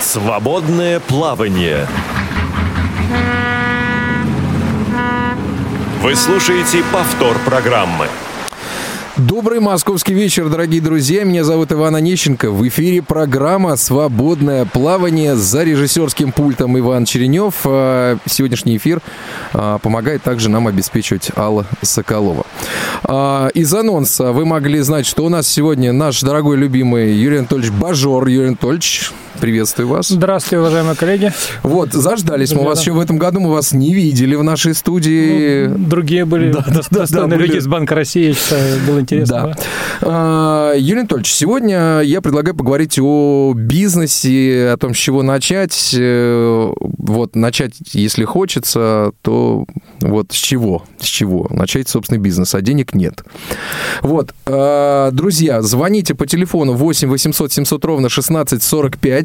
Свободное плавание. Вы слушаете повтор программы. Добрый московский вечер, дорогие друзья. Меня зовут Иван Онищенко. В эфире программа «Свободное плавание» за режиссерским пультом Иван Черенев. А, сегодняшний эфир а, помогает также нам обеспечивать Алла Соколова. А, из анонса вы могли знать, что у нас сегодня наш дорогой любимый Юрий Анатольевич Бажор. Юрий Анатольевич, приветствую вас. Здравствуйте, уважаемые коллеги. Вот, заждались мы вас еще в этом году, мы вас не видели в нашей студии. Ну, другие были да, достойные да, люди были... из Банка России, я считаю, было интересно. Да. А, Юрий Анатольевич, сегодня я предлагаю поговорить о бизнесе, о том, с чего начать. Э, вот, начать, если хочется, то вот с чего? С чего? Начать собственный бизнес, а денег нет. Вот, а, друзья, звоните по телефону 8 800 700 ровно 16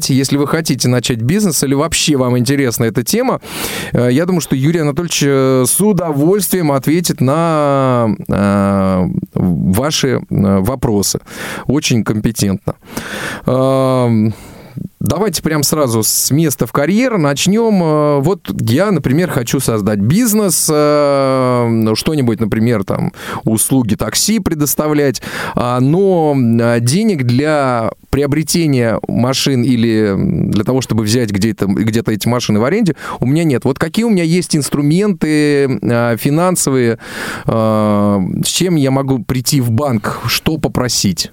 45, если вы хотите начать бизнес или вообще вам интересна эта тема. Э, я думаю, что Юрий Анатольевич э, с удовольствием ответит на ваши э, вопросы. Очень компетентно. Давайте прям сразу с места в карьер начнем. Э, вот я, например, хочу создать бизнес, э, что-нибудь, например, там, услуги такси предоставлять, а, но денег для приобретения машин или для того, чтобы взять где-то где эти машины в аренде, у меня нет. Вот какие у меня есть инструменты э, финансовые, с чем я могу прийти в банк, что попросить?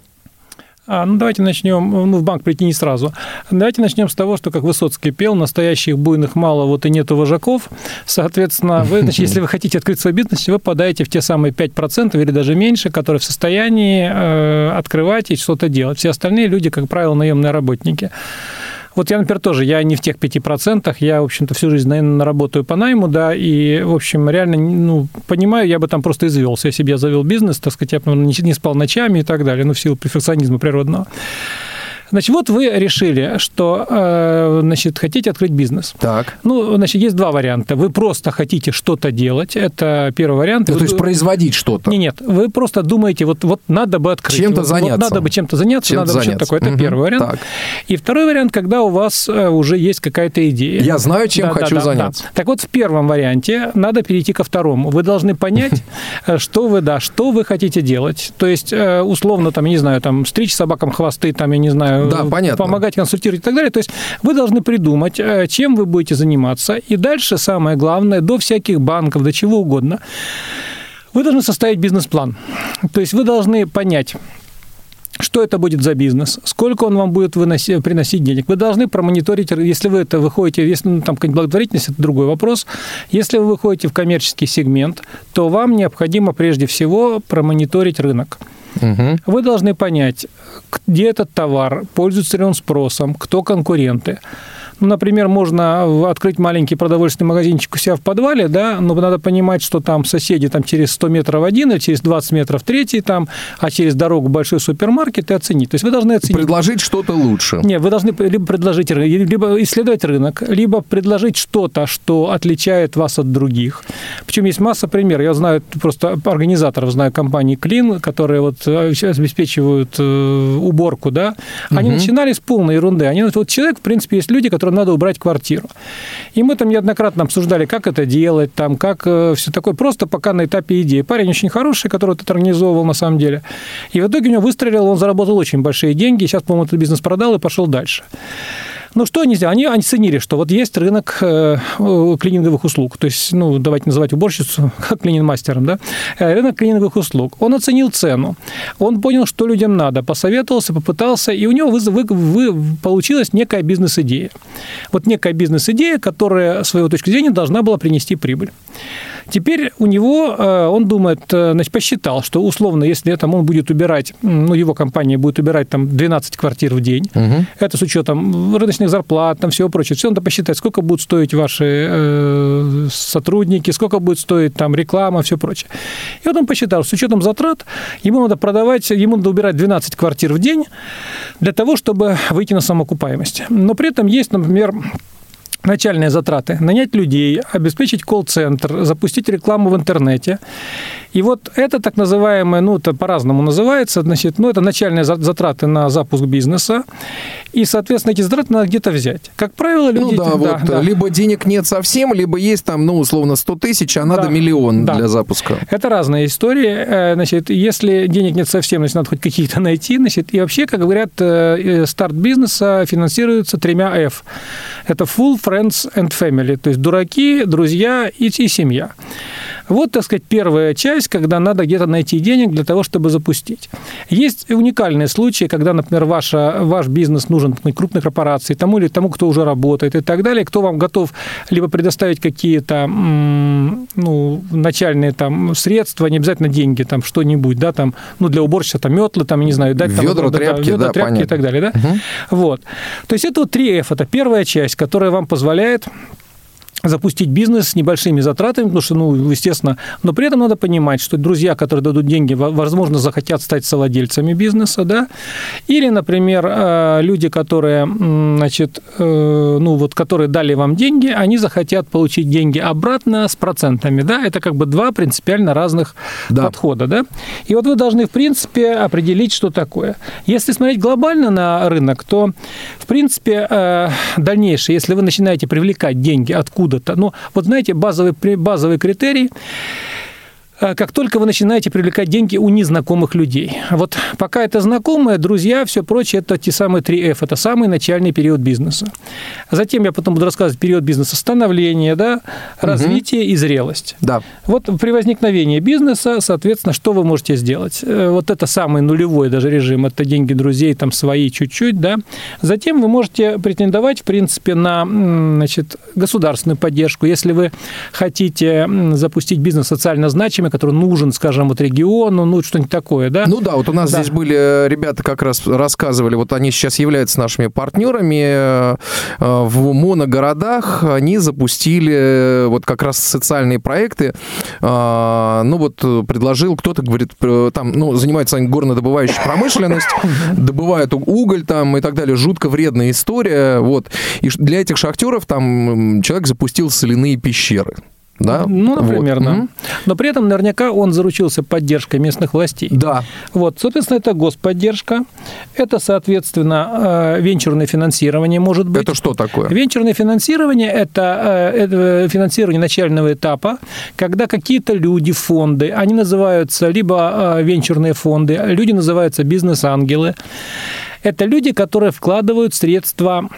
А, ну, давайте начнем, ну, в банк прийти не сразу. Давайте начнем с того, что, как Высоцкий пел, настоящих буйных мало, вот и нету вожаков. Соответственно, вы, значит, если вы хотите открыть свой бизнес, вы подаете в те самые 5% или даже меньше, которые в состоянии э, открывать и что-то делать. Все остальные люди, как правило, наемные работники. Вот я, например, тоже, я не в тех 5%, я, в общем-то, всю жизнь, наверное, работаю по найму, да, и, в общем, реально, ну, понимаю, я бы там просто извелся, если бы я завел бизнес, так сказать, я бы не спал ночами и так далее, ну, в силу перфекционизма природного. Значит, вот вы решили, что, э, значит, хотите открыть бизнес. Так. Ну, значит, есть два варианта. Вы просто хотите что-то делать. Это первый вариант. Ну, вы... то есть производить что-то. Нет, нет. Вы просто думаете, вот, вот надо бы открыть. Чем-то заняться. Вот надо бы чем-то заняться, чем надо заняться. бы такое. Это угу. первый вариант. Так. И второй вариант, когда у вас э, уже есть какая-то идея. Я знаю, чем да, хочу да, заняться. Да. Так вот, в первом варианте надо перейти ко второму. Вы должны понять, э, что вы, да, что вы хотите делать. То есть, условно, там, я не знаю, там, стричь собакам хвосты, там, я не знаю, да, понятно помогать консультировать и так далее. То есть вы должны придумать, э, чем вы будете заниматься. И дальше самое главное, до всяких банков, до чего угодно, вы должны составить бизнес-план. То есть вы должны понять, что это будет за бизнес, сколько он вам будет выносить, приносить денег. Вы должны промониторить, если вы это выходите, если ну, там какая-нибудь благотворительность, это другой вопрос. Если вы выходите в коммерческий сегмент, то вам необходимо прежде всего промониторить рынок. Угу. Вы должны понять, где этот товар, пользуется ли он спросом, кто конкуренты. Ну, например, можно открыть маленький продовольственный магазинчик у себя в подвале, да, но надо понимать, что там соседи там через 100 метров один, или через 20 метров третий там, а через дорогу большой супермаркет и оценить. То есть вы должны оценить. Предложить что-то лучше. Нет, вы должны либо предложить, либо исследовать рынок, либо предложить что-то, что отличает вас от других. Причем есть масса примеров. Я знаю просто организаторов, знаю компании Клин, которые вот э, обеспечивают э, уборку, да. Они угу. начинали с полной ерунды. Они, вот человек, в принципе, есть люди, которые которым надо убрать квартиру. И мы там неоднократно обсуждали, как это делать, там, как э, все такое, просто пока на этапе идеи. Парень очень хороший, который это организовывал на самом деле. И в итоге у него выстрелил, он заработал очень большие деньги, сейчас, по-моему, этот бизнес продал и пошел дальше. Ну, что они сделали? Они, оценили, что вот есть рынок э, клининговых услуг. То есть, ну, давайте называть уборщицу как клининг-мастером, да? Э, рынок клининговых услуг. Он оценил цену. Он понял, что людям надо, посоветовался, попытался, и у него вы, вы, вы, получилась некая бизнес-идея. Вот некая бизнес-идея, которая, с своего точки зрения, должна была принести прибыль. Теперь у него, э, он думает, э, значит, посчитал, что условно, если там он будет убирать, ну, его компания будет убирать там 12 квартир в день, угу. это с учетом рыночных зарплат, там всего прочего, все надо посчитать, сколько будут стоить ваши э, сотрудники, сколько будет стоить там реклама, все прочее. И вот он посчитал, с учетом затрат, ему надо продавать, ему надо убирать 12 квартир в день для того, чтобы выйти на самоокупаемость. Но при этом есть, например, начальные затраты. Нанять людей, обеспечить колл-центр, запустить рекламу в интернете. И вот это так называемое, ну, это по-разному называется, значит, ну, это начальные затраты на запуск бизнеса. И, соответственно, эти затраты надо где-то взять. Как правило, люди... Ну да, да, вот, да. либо денег нет совсем, либо есть там, ну, условно, 100 тысяч, а надо Да, миллион да. для запуска. Это разные истории. Э, Значит, если денег нет совсем, значит, надо хоть какие-то найти. Значит, и вообще, как говорят, э, э, старт бизнеса финансируется тремя F. Это full, friends and family. То есть дураки, друзья и, и семья. Вот, так сказать, первая часть, когда надо где-то найти денег для того, чтобы запустить. Есть уникальные случаи, когда, например, ваша, ваш бизнес нужен крупной корпорации, тому или тому, кто уже работает и так далее, кто вам готов либо предоставить какие-то ну, начальные там средства, не обязательно деньги, там что-нибудь, да, там, ну, для уборщика там метлы, там, не знаю, дать там, Ведра, тряпки, ведра, да, тряпки и понятно. так далее, да. Мгм. Вот. То есть это вот 3F, это первая часть, которая вам позволяет запустить бизнес с небольшими затратами, потому что, ну, естественно, но при этом надо понимать, что друзья, которые дадут деньги, во- возможно, захотят стать совладельцами бизнеса, да, или, например, э, люди, которые, значит, э, ну, вот, которые дали вам деньги, они захотят получить деньги обратно с процентами, да, это как бы два принципиально разных Да. подхода, да, и вот вы должны, в принципе, определить, что такое. Если смотреть глобально на рынок, то, в принципе, э, дальнейшее, если вы начинаете привлекать деньги откуда-то, ну, вот знаете, базовый, базовый критерий, как только вы начинаете привлекать деньги у незнакомых людей. Вот пока это знакомые, друзья, все прочее, это те самые 3F, это самый начальный период бизнеса. Затем я потом буду рассказывать период бизнеса становления, да, развитие и зрелость. Да. Вот при возникновении бизнеса, соответственно, что вы можете сделать? Э, Вот это самый нулевой даже режим, это деньги друзей, там свои чуть-чуть, да. Затем вы можете претендовать, в принципе, на значит, государственную поддержку. Если вы хотите запустить бизнес социально значимый, который нужен, скажем, вот региону, ну, что-нибудь такое, да. Ну да, вот у нас Да. здесь были э, ребята, как раз рассказывали, вот они сейчас являются нашими партнерами э, э, в моногородах, они запустили вот как раз социальные проекты, ну вот предложил, кто-то говорит, там, ну, занимается они горнодобывающей промышленность, добывают уголь там и так далее, жутко вредная история, вот, и для этих шахтеров там человек запустил соляные пещеры. Да? Ну, например, Вот. да. Но при этом наверняка он заручился поддержкой местных властей. Да. Вот, соответственно, это господдержка, это, соответственно, э, венчурное финансирование может быть. Это что такое? Венчурное финансирование – это, э, это финансирование начального этапа, когда какие-то люди, фонды, они называются либо э, венчурные фонды, люди называются бизнес-ангелы. Это люди, которые вкладывают средства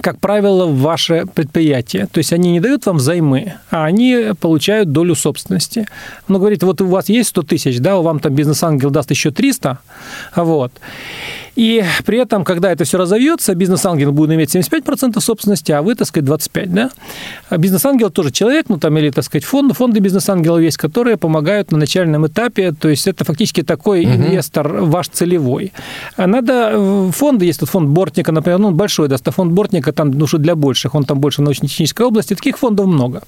как правило, в ваше предприятие. То есть они не дают вам займы, а они получают долю собственности. Ну, говорит, вот у вас есть 100 тысяч, да, вам там бизнес-ангел даст еще 300, вот. И при этом, когда это все разовьется, бизнес-ангел будет иметь 75% собственности, а вы, так сказать, 25%, да? А бизнес-ангел тоже человек, ну, там, или, так сказать, фонд, фонды бизнес-ангелов есть, которые помогают на начальном этапе, то есть это фактически такой инвестор ваш целевой. А Надо, э, фонды, есть тут фонд Бортника, например, ну, он большой, даст, а фонд Бортника там, ну, что для больших, он там больше в научно-технической области, таких фондов много.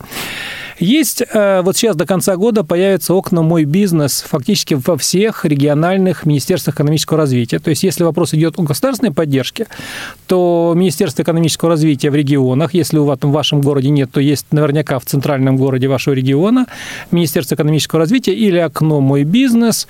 Есть, э, вот сейчас до конца года появятся окна «Мой бизнес» фактически во всех региональных министерствах экономического развития. То есть, если вопрос идет о государственной поддержке, то Министерство экономического развития в регионах, если у вас в вашем городе нет, то есть наверняка в центральном городе вашего региона Министерство экономического развития или окно «Мой бизнес»,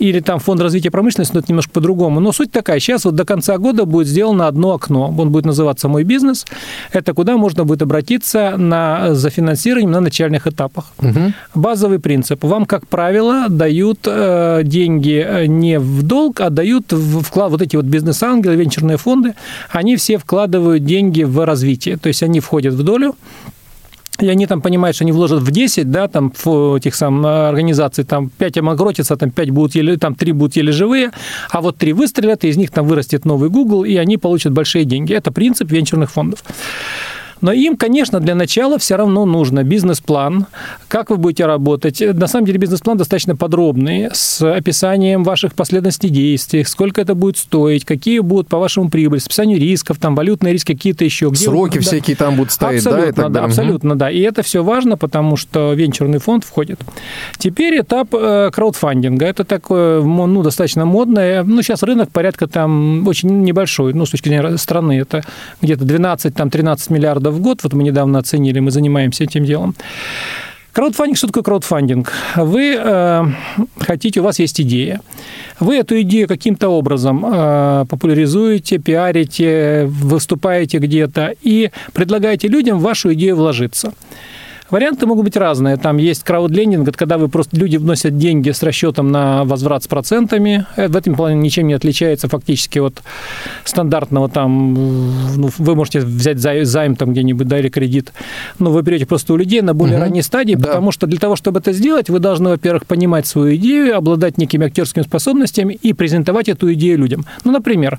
или там Фонд развития промышленности, но это немножко по-другому. Но суть такая, сейчас вот до конца года будет сделано одно окно. Он будет называться «Мой бизнес». Это куда можно будет обратиться на, за финансированием на начальных этапах. Мгм. Базовый принцип. Вам, как правило, дают э, деньги э, не в долг, а дают в вклад, вот эти вот бизнес-ангелы, венчурные фонды, они все вкладывают деньги в развитие. То есть они входят в долю, и они там понимают, что они вложат в 10, да, там, в этих сам э, организаций, там, 5 обанкротятся, там, 5 будут еле, там, 3 будут еле живые, а вот 3 выстрелят, и из них там вырастет новый Google, и они получат большие деньги. Это принцип венчурных фондов. Но им, конечно, для начала все равно нужно бизнес-план, как вы будете работать. На самом деле бизнес-план достаточно подробный, с описанием ваших последовательностей действий, сколько это будет стоить, какие будут по вашему прибыль, с описанием рисков, там валютные риски какие-то еще. где- Сроки да. всякие там будут стоять, да, и Абсолютно, да. Мгм. абсолютно, да. И это все важно, потому что венчурный фонд входит. Теперь этап э, краудфандинга. Это такое, ну, достаточно модное. Ну, сейчас рынок порядка там очень небольшой, ну, с точки зрения страны. Это где-то 12-13 миллиардов миллиарда в год. Вот мы недавно оценили, мы занимаемся этим делом. Краудфандинг, что такое краудфандинг? Вы э, хотите, у вас есть идея. Вы эту идею каким-то образом э, популяризуете, пиарите, выступаете где-то и предлагаете людям в вашу идею вложиться. Варианты могут быть разные. Там есть краудлендинг, это когда вы просто люди вносят деньги с расчетом на возврат с процентами. Это в этом плане ничем не отличается фактически от стандартного там, ну, вы можете взять займ там где-нибудь, да, или кредит, но вы берете просто у людей на более угу. ранней стадии, да. потому что для того, чтобы это сделать, вы должны, во-первых, понимать свою идею, обладать некими актерскими способностями и презентовать эту идею людям. Ну, например,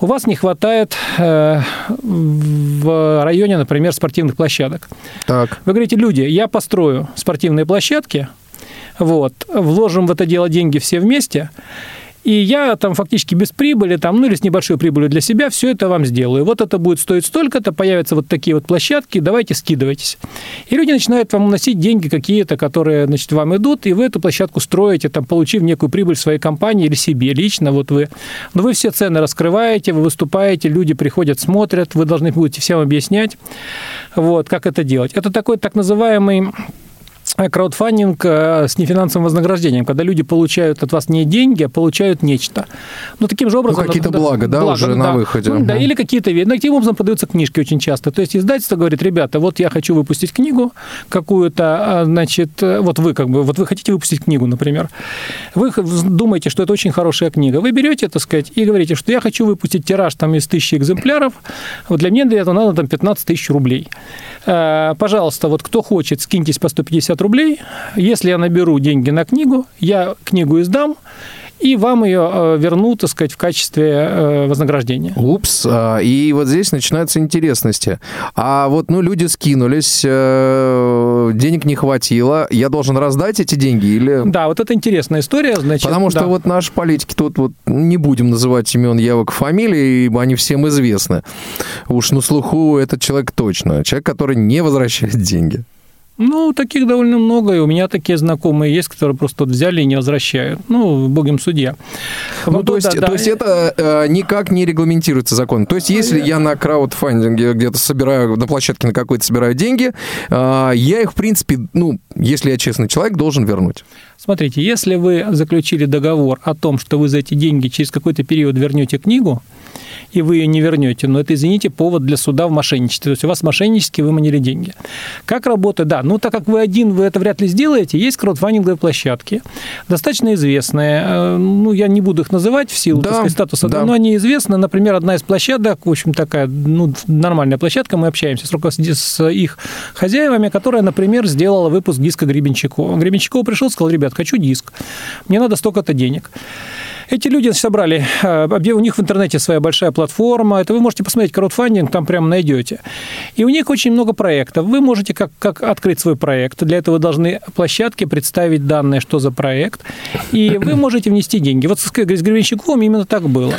у вас не хватает э, в районе, например, спортивных площадок. Так. Вы говорите, люди, я построю спортивные площадки, вот, вложим в это дело деньги все вместе, и я там фактически без прибыли, там, ну или с небольшой прибылью для себя все это вам сделаю. Вот это будет стоить столько-то, появятся вот такие вот площадки, давайте скидывайтесь. И люди начинают вам вносить деньги какие-то, которые, значит, вам идут, и вы эту площадку строите, там, получив некую прибыль своей компании или себе лично, вот вы. Но вы все цены раскрываете, вы выступаете, люди приходят, смотрят, вы должны будете всем объяснять, вот, как это делать. Это такой так называемый краудфандинг э, с нефинансовым вознаграждением, когда люди получают от вас не деньги, а получают нечто. Ну, таким же образом... Ну, какие-то блага, да, блага, уже да, на выходе. Ну, да, или какие-то. Ну, таким образом подаются книжки очень часто. То есть издательство говорит, ребята, вот я хочу выпустить книгу какую-то, а, значит, э, вот вы как бы, вот вы хотите выпустить книгу, например. Вы думаете, что это очень хорошая книга. Вы берете, так сказать, и говорите, что я хочу выпустить тираж там из тысячи экземпляров. Вот для меня для этого надо там 15 тысяч рублей. Э, пожалуйста, вот кто хочет, скиньтесь по 150 рублей. Если я наберу деньги на книгу, я книгу издам, и вам ее э, вернут, так сказать, в качестве э, вознаграждения. Упс, а, и вот здесь начинаются интересности. А вот, ну, люди скинулись, э, денег не хватило, я должен раздать эти деньги или... Да, вот это интересная история, значит... Потому что да. вот наши политики тут вот, не будем называть имен явок фамилий, ибо они всем известны. Уж на слуху этот человек точно. Человек, который не возвращает деньги. Ну, таких довольно много, и у меня такие знакомые есть, которые просто взяли и не возвращают. Ну, богим судья. Ну, вот, то, есть, да, то есть это э, никак не регламентируется законом. То есть если я на краудфандинге где-то собираю, на площадке на какой-то собираю деньги, э, я их, в принципе, ну, если я честный человек, должен вернуть. Смотрите, если вы заключили договор о том, что вы за эти деньги через какой-то период вернете книгу, и вы ее не вернете, но это, извините, повод для суда в мошенничестве. То есть у вас мошеннически выманили деньги. Как работает? Да, ну так как вы один, вы это вряд ли сделаете, есть краудфандинговые площадки, достаточно известные. Э, ну, я не буду их называть в силу да, сказать, статуса, да. но они известны. Например, одна из площадок, в общем, такая ну, нормальная площадка, мы общаемся с, с их хозяевами, которая, например, сделала выпуск диска Гребенщикова. Гребенщиков пришел, сказал, ребят, хочу диск, мне надо столько-то денег. Эти люди собрали, э, у них в интернете своя большая платформа, это вы можете посмотреть краудфандинг, там прямо найдете. И у них очень много проектов. Вы можете как, как открыть свой проект. Для этого должны площадке представить данные, что за проект. И вы можете внести деньги. Вот с Гребенщиковым именно так было.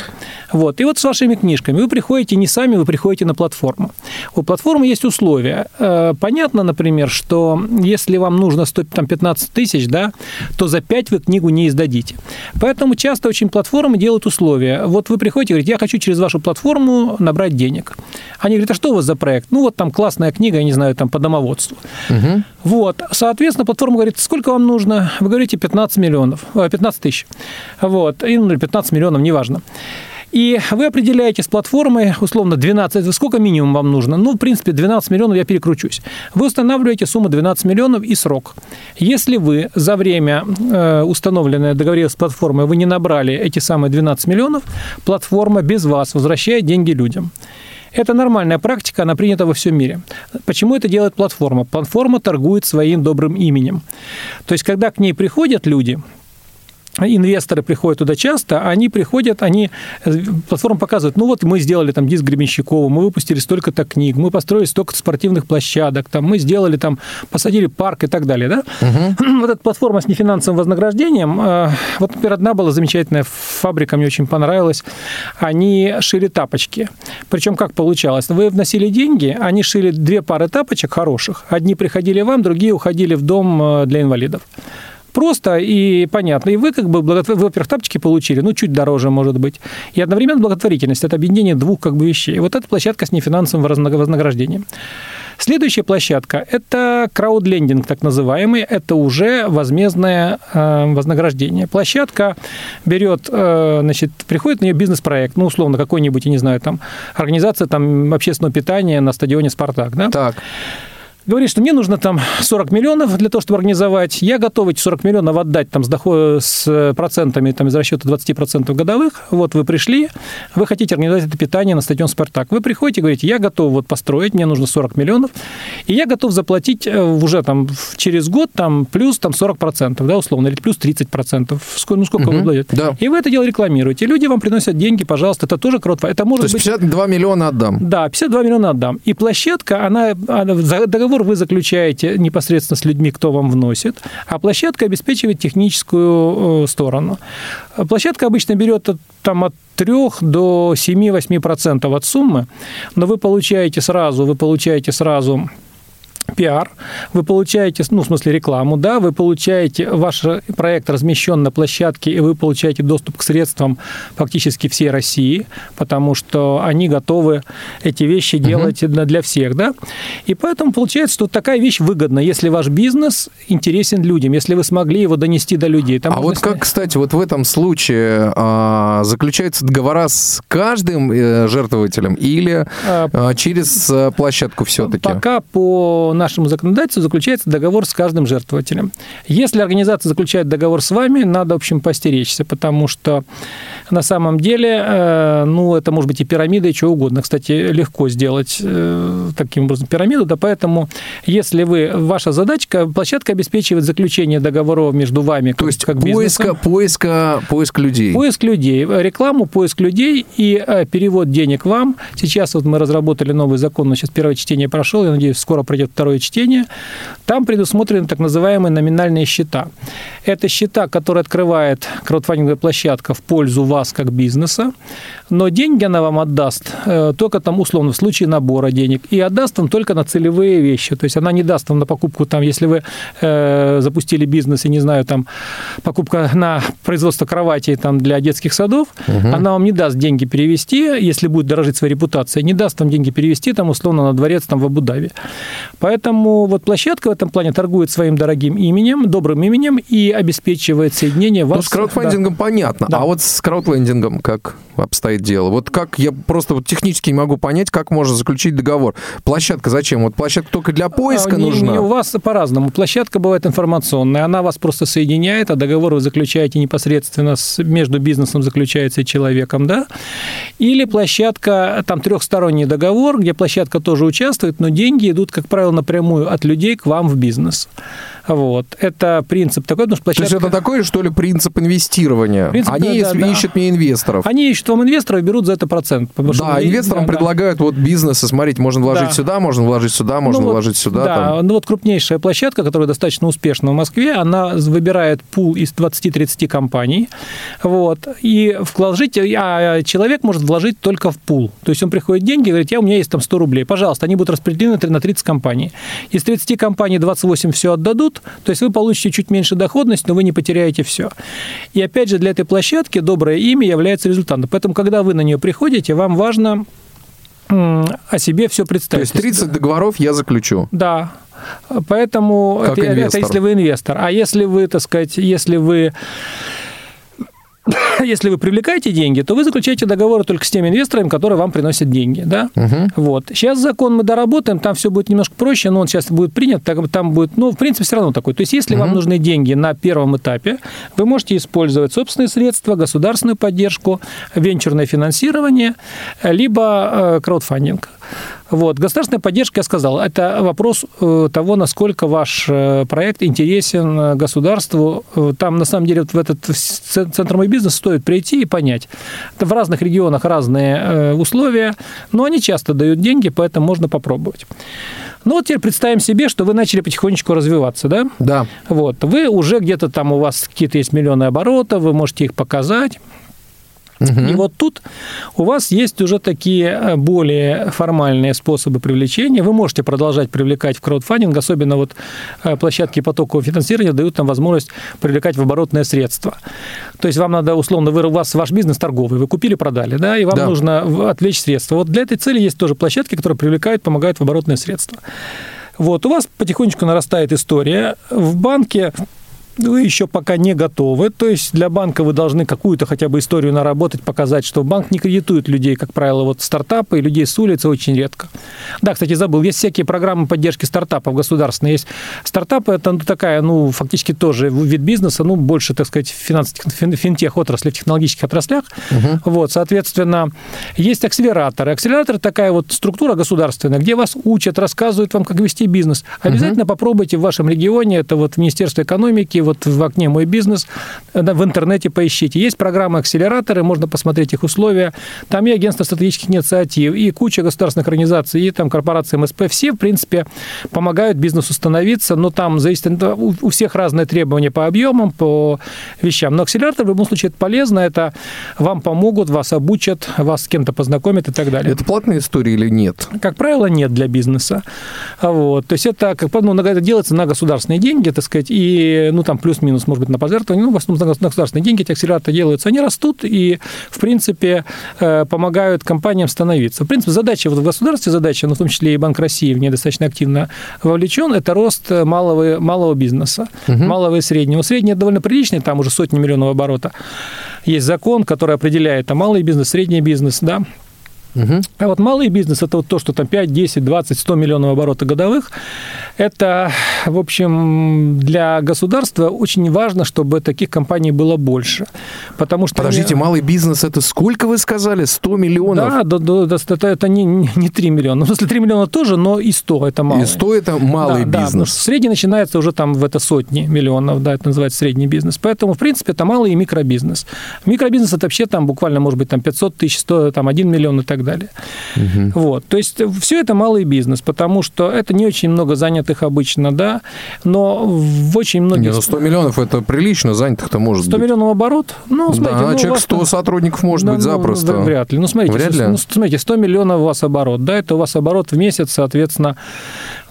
Вот. И вот с вашими книжками вы приходите не сами, вы приходите на платформу. У платформы есть условия. Э, понятно, например, что если вам нужно стоить там 15 тысяч, да, то за 5 вы книгу не издадите. Поэтому часто очень платформы делают условия. Вот вы приходите и говорите, я хочу через вашу платформу набрать денег. Они говорят, а что у вас за проект? Ну, вот там классная книга, я не знаю, там по домоводству. Угу. Вот. Соответственно, платформа говорит, сколько вам нужно? Вы говорите 15 миллионов, 15 э, тысяч. Вот. И, ну, 15 миллионов, неважно. И вы определяете с платформой, условно, 12, сколько минимум вам нужно? Ну, в принципе, 12 миллионов я перекручусь. Вы устанавливаете сумму 12 миллионов и срок. Если вы за время э, установленное договорились с платформой, вы не набрали эти самые 12 миллионов, платформа без вас возвращает деньги людям. Это нормальная практика, она принята во всем мире. Почему это делает платформа? Платформа торгует своим добрым именем. То есть, когда к ней приходят люди, инвесторы приходят туда часто, они приходят, они, платформа показывает, ну вот мы сделали там диск Гребенщикова, мы выпустили столько-то книг, мы построили столько спортивных площадок, там, мы сделали там, посадили парк и так далее, да? Угу. Вот эта платформа с нефинансовым вознаграждением, э, вот, например, одна была замечательная фабрика, мне очень понравилась, они шили тапочки. Причем как получалось? Вы вносили деньги, они шили две пары тапочек хороших, одни приходили вам, другие уходили в дом э, для инвалидов. Просто и понятно. И вы как бы, вы, во-первых, тапочки получили, ну, чуть дороже, может быть. И одновременно благотворительность – это объединение двух как бы вещей. Вот эта площадка с нефинансовым вознаграждением. Следующая площадка – это краудлендинг, так называемый. Это уже возмездное э, вознаграждение. Площадка берет, э, значит, приходит на нее бизнес-проект, ну, условно, какой-нибудь, я не знаю, там, организация там, общественного питания на стадионе «Спартак». Да? Так говорит, что мне нужно там 40 миллионов для того, чтобы организовать. Я готов эти 40 миллионов отдать там с, доход, с процентами там, из расчета 20% годовых. Вот вы пришли, вы хотите организовать это питание на стадион «Спартак». Вы приходите и говорите, я готов вот построить, мне нужно 40 миллионов, и я готов заплатить э, уже там через год там плюс там 40%, да, условно, или плюс 30%. Сколько, ну, сколько угу, вы даете? Да. И вы это дело рекламируете. Люди вам приносят деньги, пожалуйста, это тоже краудфандинг. Это может То есть 52 быть... миллиона отдам? Да, 52 миллиона отдам. И площадка, она, она договор договор вы заключаете непосредственно с людьми, кто вам вносит, а площадка обеспечивает техническую э, сторону. Площадка обычно берет там от 3 до 7-8% от суммы, но вы получаете сразу, вы получаете сразу пиар, вы получаете, ну, в смысле рекламу, да, вы получаете, ваш проект размещен на площадке, и вы получаете доступ к средствам фактически всей России, потому что они готовы эти вещи делать угу. для всех, да. И поэтому получается, что такая вещь выгодна, если ваш бизнес интересен людям, если вы смогли его донести до людей. Там а вот снять... как, кстати, вот в этом случае а, заключаются договора с каждым э, жертвователем или а, а, через э, площадку все-таки? Пока по нашему законодательству заключается договор с каждым жертвователем. Если организация заключает договор с вами, надо, в общем, постеречься, потому что на самом деле, э, ну, это может быть и пирамида, и что угодно. Кстати, легко сделать э, таким образом пирамиду, да, поэтому если вы, ваша задачка, площадка обеспечивает заключение договоров между вами, То есть как поиска, поиска, поиск людей. Поиск людей, рекламу, поиск людей и э, перевод денег вам. Сейчас вот мы разработали новый закон, сейчас первое чтение прошло, я надеюсь, скоро пройдет второе чтение. Там предусмотрены так называемые номинальные счета. Это счета, которые открывает краудфандинговая площадка в пользу вас как бизнеса, но деньги она вам отдаст э, только там условно в случае набора денег и отдаст вам только на целевые вещи. То есть она не даст вам на покупку там, если вы э, запустили бизнес и не знаю там покупка на производство кроватей там для детских садов, угу. она вам не даст деньги перевести, если будет дорожить своей репутацией, не даст вам деньги перевести там условно на дворец там в Абу-Даби. Поэтому вот площадка в этом плане торгует своим дорогим именем, добрым именем и обеспечивает соединение вас. Ну, с краудфандингом да. понятно. Да. А вот с краудлендингом как обстоит дело? Вот как я просто вот технически не могу понять, как можно заключить договор. Площадка зачем? Вот площадка только для поиска а, нужна? Не, у вас по-разному. Площадка бывает информационная, она вас просто соединяет, а договор вы заключаете непосредственно с, между бизнесом заключается и человеком, да? Или площадка, там трехсторонний договор, где площадка тоже участвует, но деньги идут, как правило, напрямую от людей к вам в бизнес. Вот. Это принцип такой, потому что площадка... То есть это такой, что ли, принцип инвестирования? Принцип, Они да, да, ищут да. мне инвесторов. Они ищут вам инвесторов и берут за это процент. Да, что... инвесторам да, предлагают да. вот бизнесы, смотрите, можно вложить да. сюда, можно вложить сюда, можно ну, вложить сюда. Да, там. ну вот крупнейшая площадка, которая достаточно успешна в Москве, она выбирает пул из 20-30 компаний, вот, и вложить, а человек может вложить только в пул. То есть он приходит деньги, говорит, я, у меня есть там 100 рублей, пожалуйста, они будут распределены на 30 компаний. Из 30 компаний 28 все отдадут, то есть вы получите чуть меньше доходность, но вы не потеряете все. И опять же, для этой площадки доброе имя является результатом. Поэтому, когда вы на нее приходите, вам важно о себе все представить. То есть 30 договоров я заключу? Да. Поэтому как это, это если вы инвестор. А если вы, так сказать, если вы если вы привлекаете деньги, то вы заключаете договоры только с теми инвесторами, которые вам приносят деньги. Да? Угу. Вот. Сейчас закон мы доработаем, там все будет немножко проще, но он сейчас будет принят, там будет, ну, в принципе, все равно такой. То есть, если угу. вам нужны деньги на первом этапе, вы можете использовать собственные средства, государственную поддержку, венчурное финансирование, либо э, краудфандинг. Вот. Государственная поддержка, я сказал, это вопрос э, того, насколько ваш э, проект интересен э, государству. Там, на самом деле, вот в этот центр мой бизнес стоит прийти и понять. В разных регионах разные условия, но они часто дают деньги, поэтому можно попробовать. Ну вот теперь представим себе, что вы начали потихонечку развиваться, да? Да. Вот. Вы уже где-то там, у вас какие-то есть миллионы оборотов, вы можете их показать. И вот тут у вас есть уже такие э, более формальные способы привлечения. Вы можете продолжать привлекать в краудфандинг, особенно вот э, площадки потокового финансирования дают нам возможность привлекать в оборотные средства. То есть вам надо, условно, вы, у вас ваш бизнес торговый, вы купили, продали, да, и вам да. нужно отвлечь средства. Вот для этой цели есть тоже площадки, которые привлекают, помогают в оборотные средства. Вот, у вас потихонечку нарастает история. В банке вы еще пока не готовы. То есть для банка вы должны какую-то хотя бы историю наработать, показать, что банк не кредитует людей, как правило, вот стартапы и людей с улицы очень редко. Да, кстати, забыл, есть всякие программы поддержки стартапов государственные. Есть стартапы, это такая, ну, фактически тоже вид бизнеса, ну, больше, так сказать, финанс, финтех отрасли, в технологических отраслях. Угу. Вот, соответственно, есть акселераторы. Акселератор такая вот структура государственная, где вас учат, рассказывают вам, как вести бизнес. Обязательно угу. попробуйте в вашем регионе, это вот Министерство экономики, вот в окне «Мой бизнес», в интернете поищите. Есть программы-акселераторы, можно посмотреть их условия. Там и агентство стратегических инициатив, и куча государственных организаций, и там корпорации МСП. Все, в принципе, помогают бизнесу становиться, но там зависит, у всех разные требования по объемам, по вещам. Но акселератор в любом случае это полезно, это вам помогут, вас обучат, вас с кем-то познакомят и так далее. Это платная история или нет? Как правило, нет для бизнеса. Вот. То есть это, как, ну, это делается на государственные деньги, так сказать, и ну, там там плюс-минус, может быть, на пожертвования, ну, в основном на государственные деньги эти акселераторы делаются, они растут и, в принципе, э, помогают компаниям становиться. В принципе, задача вот в государстве, задача, ну, в том числе и Банк России в ней достаточно активно вовлечен, это рост малого, малого бизнеса, угу. малого и среднего. Средний довольно приличный, там уже сотни миллионов оборота. Есть закон, который определяет, а малый бизнес, средний бизнес, да, Угу. А вот малый бизнес – это вот то, что там 5, 10, 20, 100 миллионов оборотов годовых. Это, в общем, для государства очень важно, чтобы таких компаний было больше. Потому что Подождите, они... малый бизнес – это сколько вы сказали? 100 миллионов? Да, да, да это, это не, не 3 миллиона. Ну, в смысле, 3 миллиона тоже, но и 100 – это мало. И 100 – это малый да, бизнес. Да, средний начинается уже там в это сотни миллионов, да, это называется средний бизнес. Поэтому, в принципе, это малый и микробизнес. Микробизнес – это вообще там буквально, может быть, там 500 тысяч, 100, там 1 миллион и так далее. Угу. Вот. То есть все это малый бизнес, потому что это не очень много занятых обычно, да, но в очень многих... Не, ну 100 миллионов это прилично, занятых-то может 100 быть. 100 миллионов оборот? Ну, смотрите, да, ну, человек 100 вас... сотрудников может да, быть ну, запросто. Ну, вряд ли. Ну, смотрите, вряд ли? Ну, смотрите, 100 миллионов у вас оборот, да, это у вас оборот в месяц, соответственно,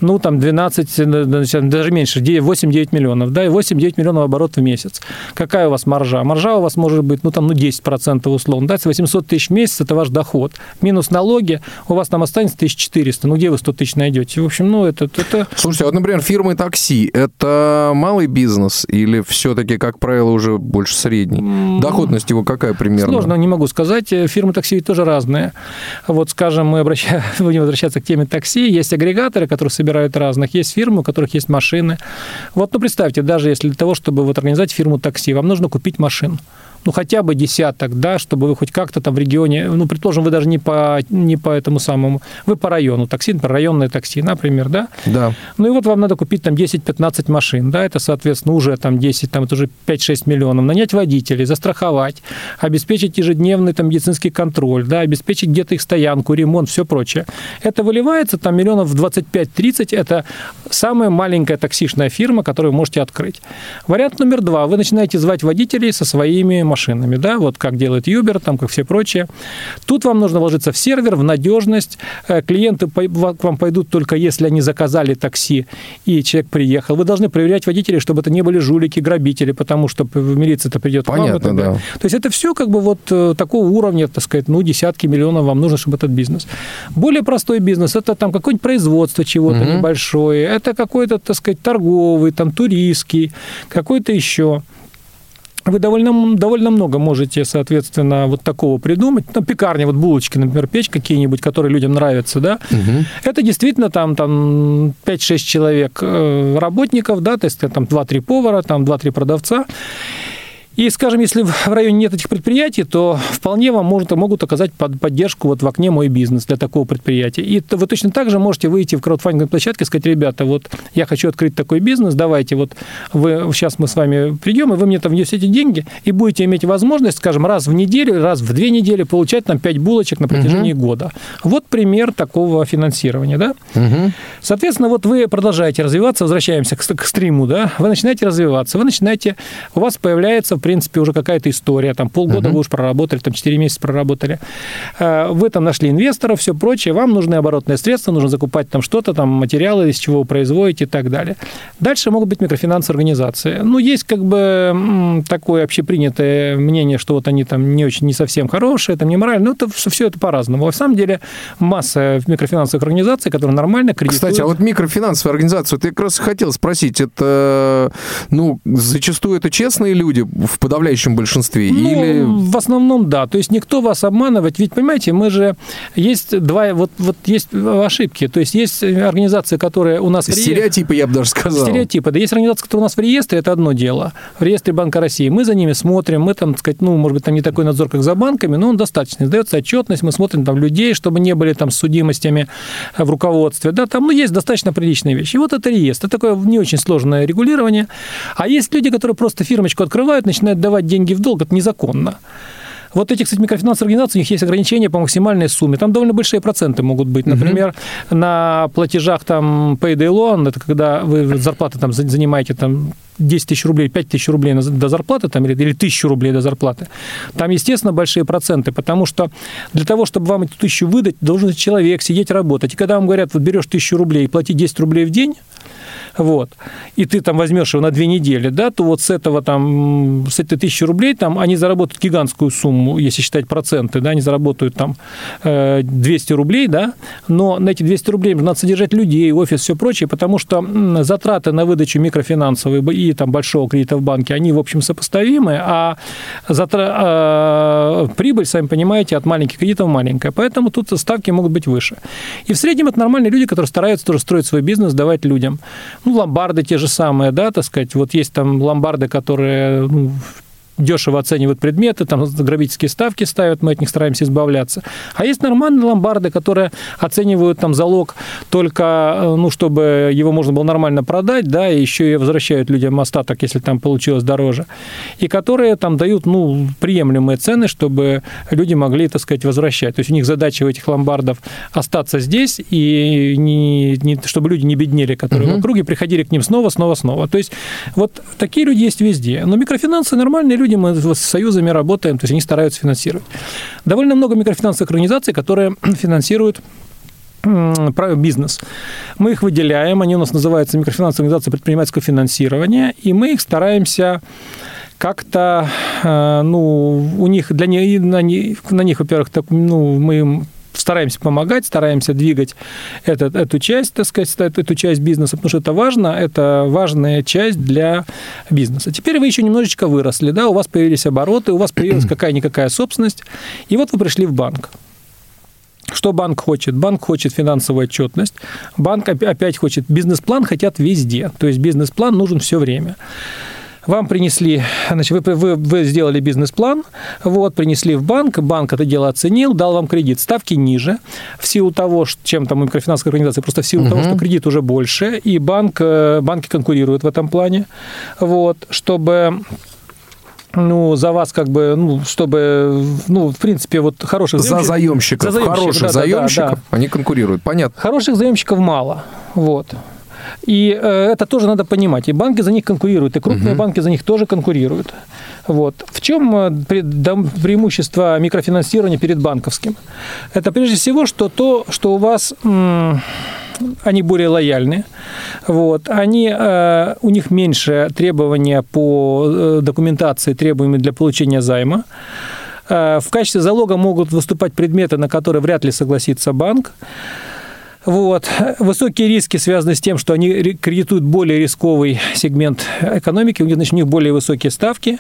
ну, там 12, даже меньше, 8-9 миллионов, да, и 8-9 миллионов оборот в месяц. Какая у вас маржа? Маржа у вас может быть, ну, там, ну, 10% условно, да, 800 тысяч в месяц – это ваш доход. Минус налоги, у вас там останется 1400, ну, где вы 100 тысяч найдете? В общем, ну, это... это... Слушайте, а вот, например, фирмы такси – это малый бизнес или все-таки, как правило, уже больше средний? Доходность его какая примерно? Сложно, не могу сказать. Фирмы такси тоже разные. Вот, скажем, мы обращаем, будем возвращаться к теме такси. Есть агрегаторы, которые собирают собирают разных. Есть фирмы, у которых есть машины. Вот, ну, представьте, даже если для того, чтобы вот организовать фирму такси, вам нужно купить машину ну, хотя бы десяток, да, чтобы вы хоть как-то там в регионе, ну, предположим, вы даже не по, не по этому самому, вы по району, такси, например, районное такси, например, да? Да. Ну, и вот вам надо купить там 10-15 машин, да, это, соответственно, уже там 10, там это уже 5-6 миллионов, нанять водителей, застраховать, обеспечить ежедневный там медицинский контроль, да, обеспечить где-то их стоянку, ремонт, все прочее. Это выливается там миллионов 25-30, это самая маленькая таксишная фирма, которую вы можете открыть. Вариант номер два, вы начинаете звать водителей со своими машинами, да, вот как делает Uber, там, как все прочие. Тут вам нужно вложиться в сервер, в надежность. Э, клиенты к вам пойдут только если они заказали такси, и человек приехал. Вы должны проверять водителей, чтобы это не были жулики, грабители, потому что милиция-то придет Понятно, к вам. Да. То есть это все как бы вот э, такого уровня, так сказать, ну, десятки миллионов вам нужно, чтобы этот бизнес. Более простой бизнес – это там какое-нибудь производство чего-то угу. небольшое, это какой-то, так сказать, торговый, там, туристский, какой-то еще вы довольно, довольно много можете, соответственно, вот такого придумать. Ну, пекарня, вот булочки, например, печь какие-нибудь, которые людям нравятся, да. Угу. Это действительно там, там 5-6 человек э, работников, да, то есть там 2-3 повара, там 2-3 продавца. И, скажем, если в районе нет этих предприятий, то вполне вам может, могут оказать под, поддержку вот в окне «Мой бизнес» для такого предприятия. И вы точно так же можете выйти в краудфандинговой площадке и сказать, ребята, вот я хочу открыть такой бизнес, давайте вот вы, сейчас мы с вами придем, и вы мне там внесете деньги, и будете иметь возможность, скажем, раз в неделю, раз в две недели получать там 5 булочек на протяжении угу. года. Вот пример такого финансирования, да? Угу. Соответственно, вот вы продолжаете развиваться, возвращаемся к, к стриму, да, вы начинаете развиваться, вы начинаете, у вас появляется принципе, уже какая-то история, там полгода угу. вы уж проработали, там 4 месяца проработали. Э, вы там нашли инвесторов, все прочее, вам нужны оборотные средства, нужно закупать там что-то, там материалы, из чего вы производите и так далее. Дальше могут быть микрофинансовые организации. Ну, есть как бы такое общепринятое мнение, что вот они там не очень, не совсем хорошие, там не морально, но это, все это по-разному. На самом деле масса микрофинансовых организаций, которые нормально кредитуют. Кстати, а вот микрофинансовая организация, вот я как раз хотел спросить, это, ну, зачастую это честные люди в подавляющем большинстве? Ну, или... в основном, да. То есть никто вас обманывать, ведь, понимаете, мы же, есть два, вот, вот есть ошибки, то есть есть организации, которые у нас... Стереотипы, я бы даже сказал. Стереотипы, да. Есть организации, которые у нас в реестре, это одно дело. В реестре Банка России. Мы за ними смотрим, мы там, так сказать, ну, может быть, там не такой надзор, как за банками, но он достаточно. Сдается отчетность, мы смотрим там людей, чтобы не были там судимостями в руководстве. Да, там, ну, есть достаточно приличные вещи. И вот это реестр. Это такое не очень сложное регулирование. А есть люди, которые просто фирмочку открывают, начинают давать деньги в долг. Это незаконно. Вот эти, кстати, микрофинансовые организации, у них есть ограничения по максимальной сумме. Там довольно большие проценты могут быть. Например, угу. на платежах там payday loan, это когда вы зарплаты там занимаете там 10 тысяч рублей, 5 тысяч рублей до зарплаты там, или, или тысячу рублей до зарплаты, там, естественно, большие проценты, потому что для того, чтобы вам эту тысячу выдать, должен человек сидеть работать. И когда вам говорят, вот берешь тысячу рублей и плати 10 рублей в день, вот, и ты там возьмешь его на две недели, да, то вот с этого там, с этой тысячи рублей там они заработают гигантскую сумму, если считать проценты, да, они заработают там 200 э, рублей, да, но на эти 200 рублей надо содержать людей, офис, все прочее, потому что затраты на выдачу микрофинансовой и там большого кредита в банке, они, в общем, сопоставимы, а затра... а, прибыль, сами понимаете, от маленьких кредитов маленькая, поэтому тут ставки могут быть выше. И в среднем это нормальные люди, которые стараются тоже строить свой бизнес, давать людям. Ну, ломбарды те же самые, да, так сказать. Вот есть там ломбарды, которые ну, дешево оценивают предметы, там грабительские ставки ставят, мы от них стараемся избавляться. А есть нормальные ломбарды, которые оценивают там залог только, э, ну, чтобы его можно было нормально продать, да, и еще и возвращают людям остаток, если там получилось дороже. И которые там дают, ну, приемлемые цены, чтобы люди могли, так сказать, возвращать. То есть у них задача у этих ломбардов остаться здесь, и не, не, чтобы люди не беднели, которые угу. в округе, приходили к ним снова, снова, снова. То есть вот такие люди есть везде. Но микрофинансы нормальные люди, мы с союзами работаем, то есть они стараются финансировать. Довольно много микрофинансовых организаций, которые финансируют бизнес. Мы их выделяем, они у нас называются микрофинансовые организации предпринимательского финансирования, и мы их стараемся как-то, э, ну, у них, для них, на них во-первых, так, ну, мы им стараемся помогать, стараемся двигать этот, эту часть, так сказать, эту часть бизнеса, потому что это важно, это важная часть для бизнеса. Теперь вы еще немножечко выросли, да, у вас появились обороты, у вас появилась какая-никакая собственность, и вот вы пришли в банк. Что банк хочет? Банк хочет финансовую отчетность. Банк опять хочет бизнес-план, хотят везде. То есть бизнес-план нужен все время вам принесли, значит, вы, вы, вы сделали бизнес-план, вот, принесли в банк, банк это дело оценил, дал вам кредит, ставки ниже, в силу того, чем там микрофинансовая организация, просто в силу угу. того, что кредит уже больше, и банк, э, банки конкурируют в этом плане, вот, чтобы ну, за вас как бы, ну, чтобы, ну, в принципе, вот хороших за заемщиков, за заемщиков хороших да, заемщиков, да, да. они конкурируют, понятно. Хороших заемщиков мало, вот. И э, это тоже надо понимать. И банки за них конкурируют, и крупные угу. банки за них тоже конкурируют. Вот. В чем э, преимущество микрофинансирования перед банковским? Это прежде всего, что то, что у вас они более лояльны, вот, они, э, у них меньше требования по документации, требуемые для получения займа. В качестве залога могут выступать предметы, на которые вряд ли согласится банк. Вот. Высокие риски связаны с тем, что они кредитуют более рисковый сегмент экономики, у них, значит, у них более высокие ставки.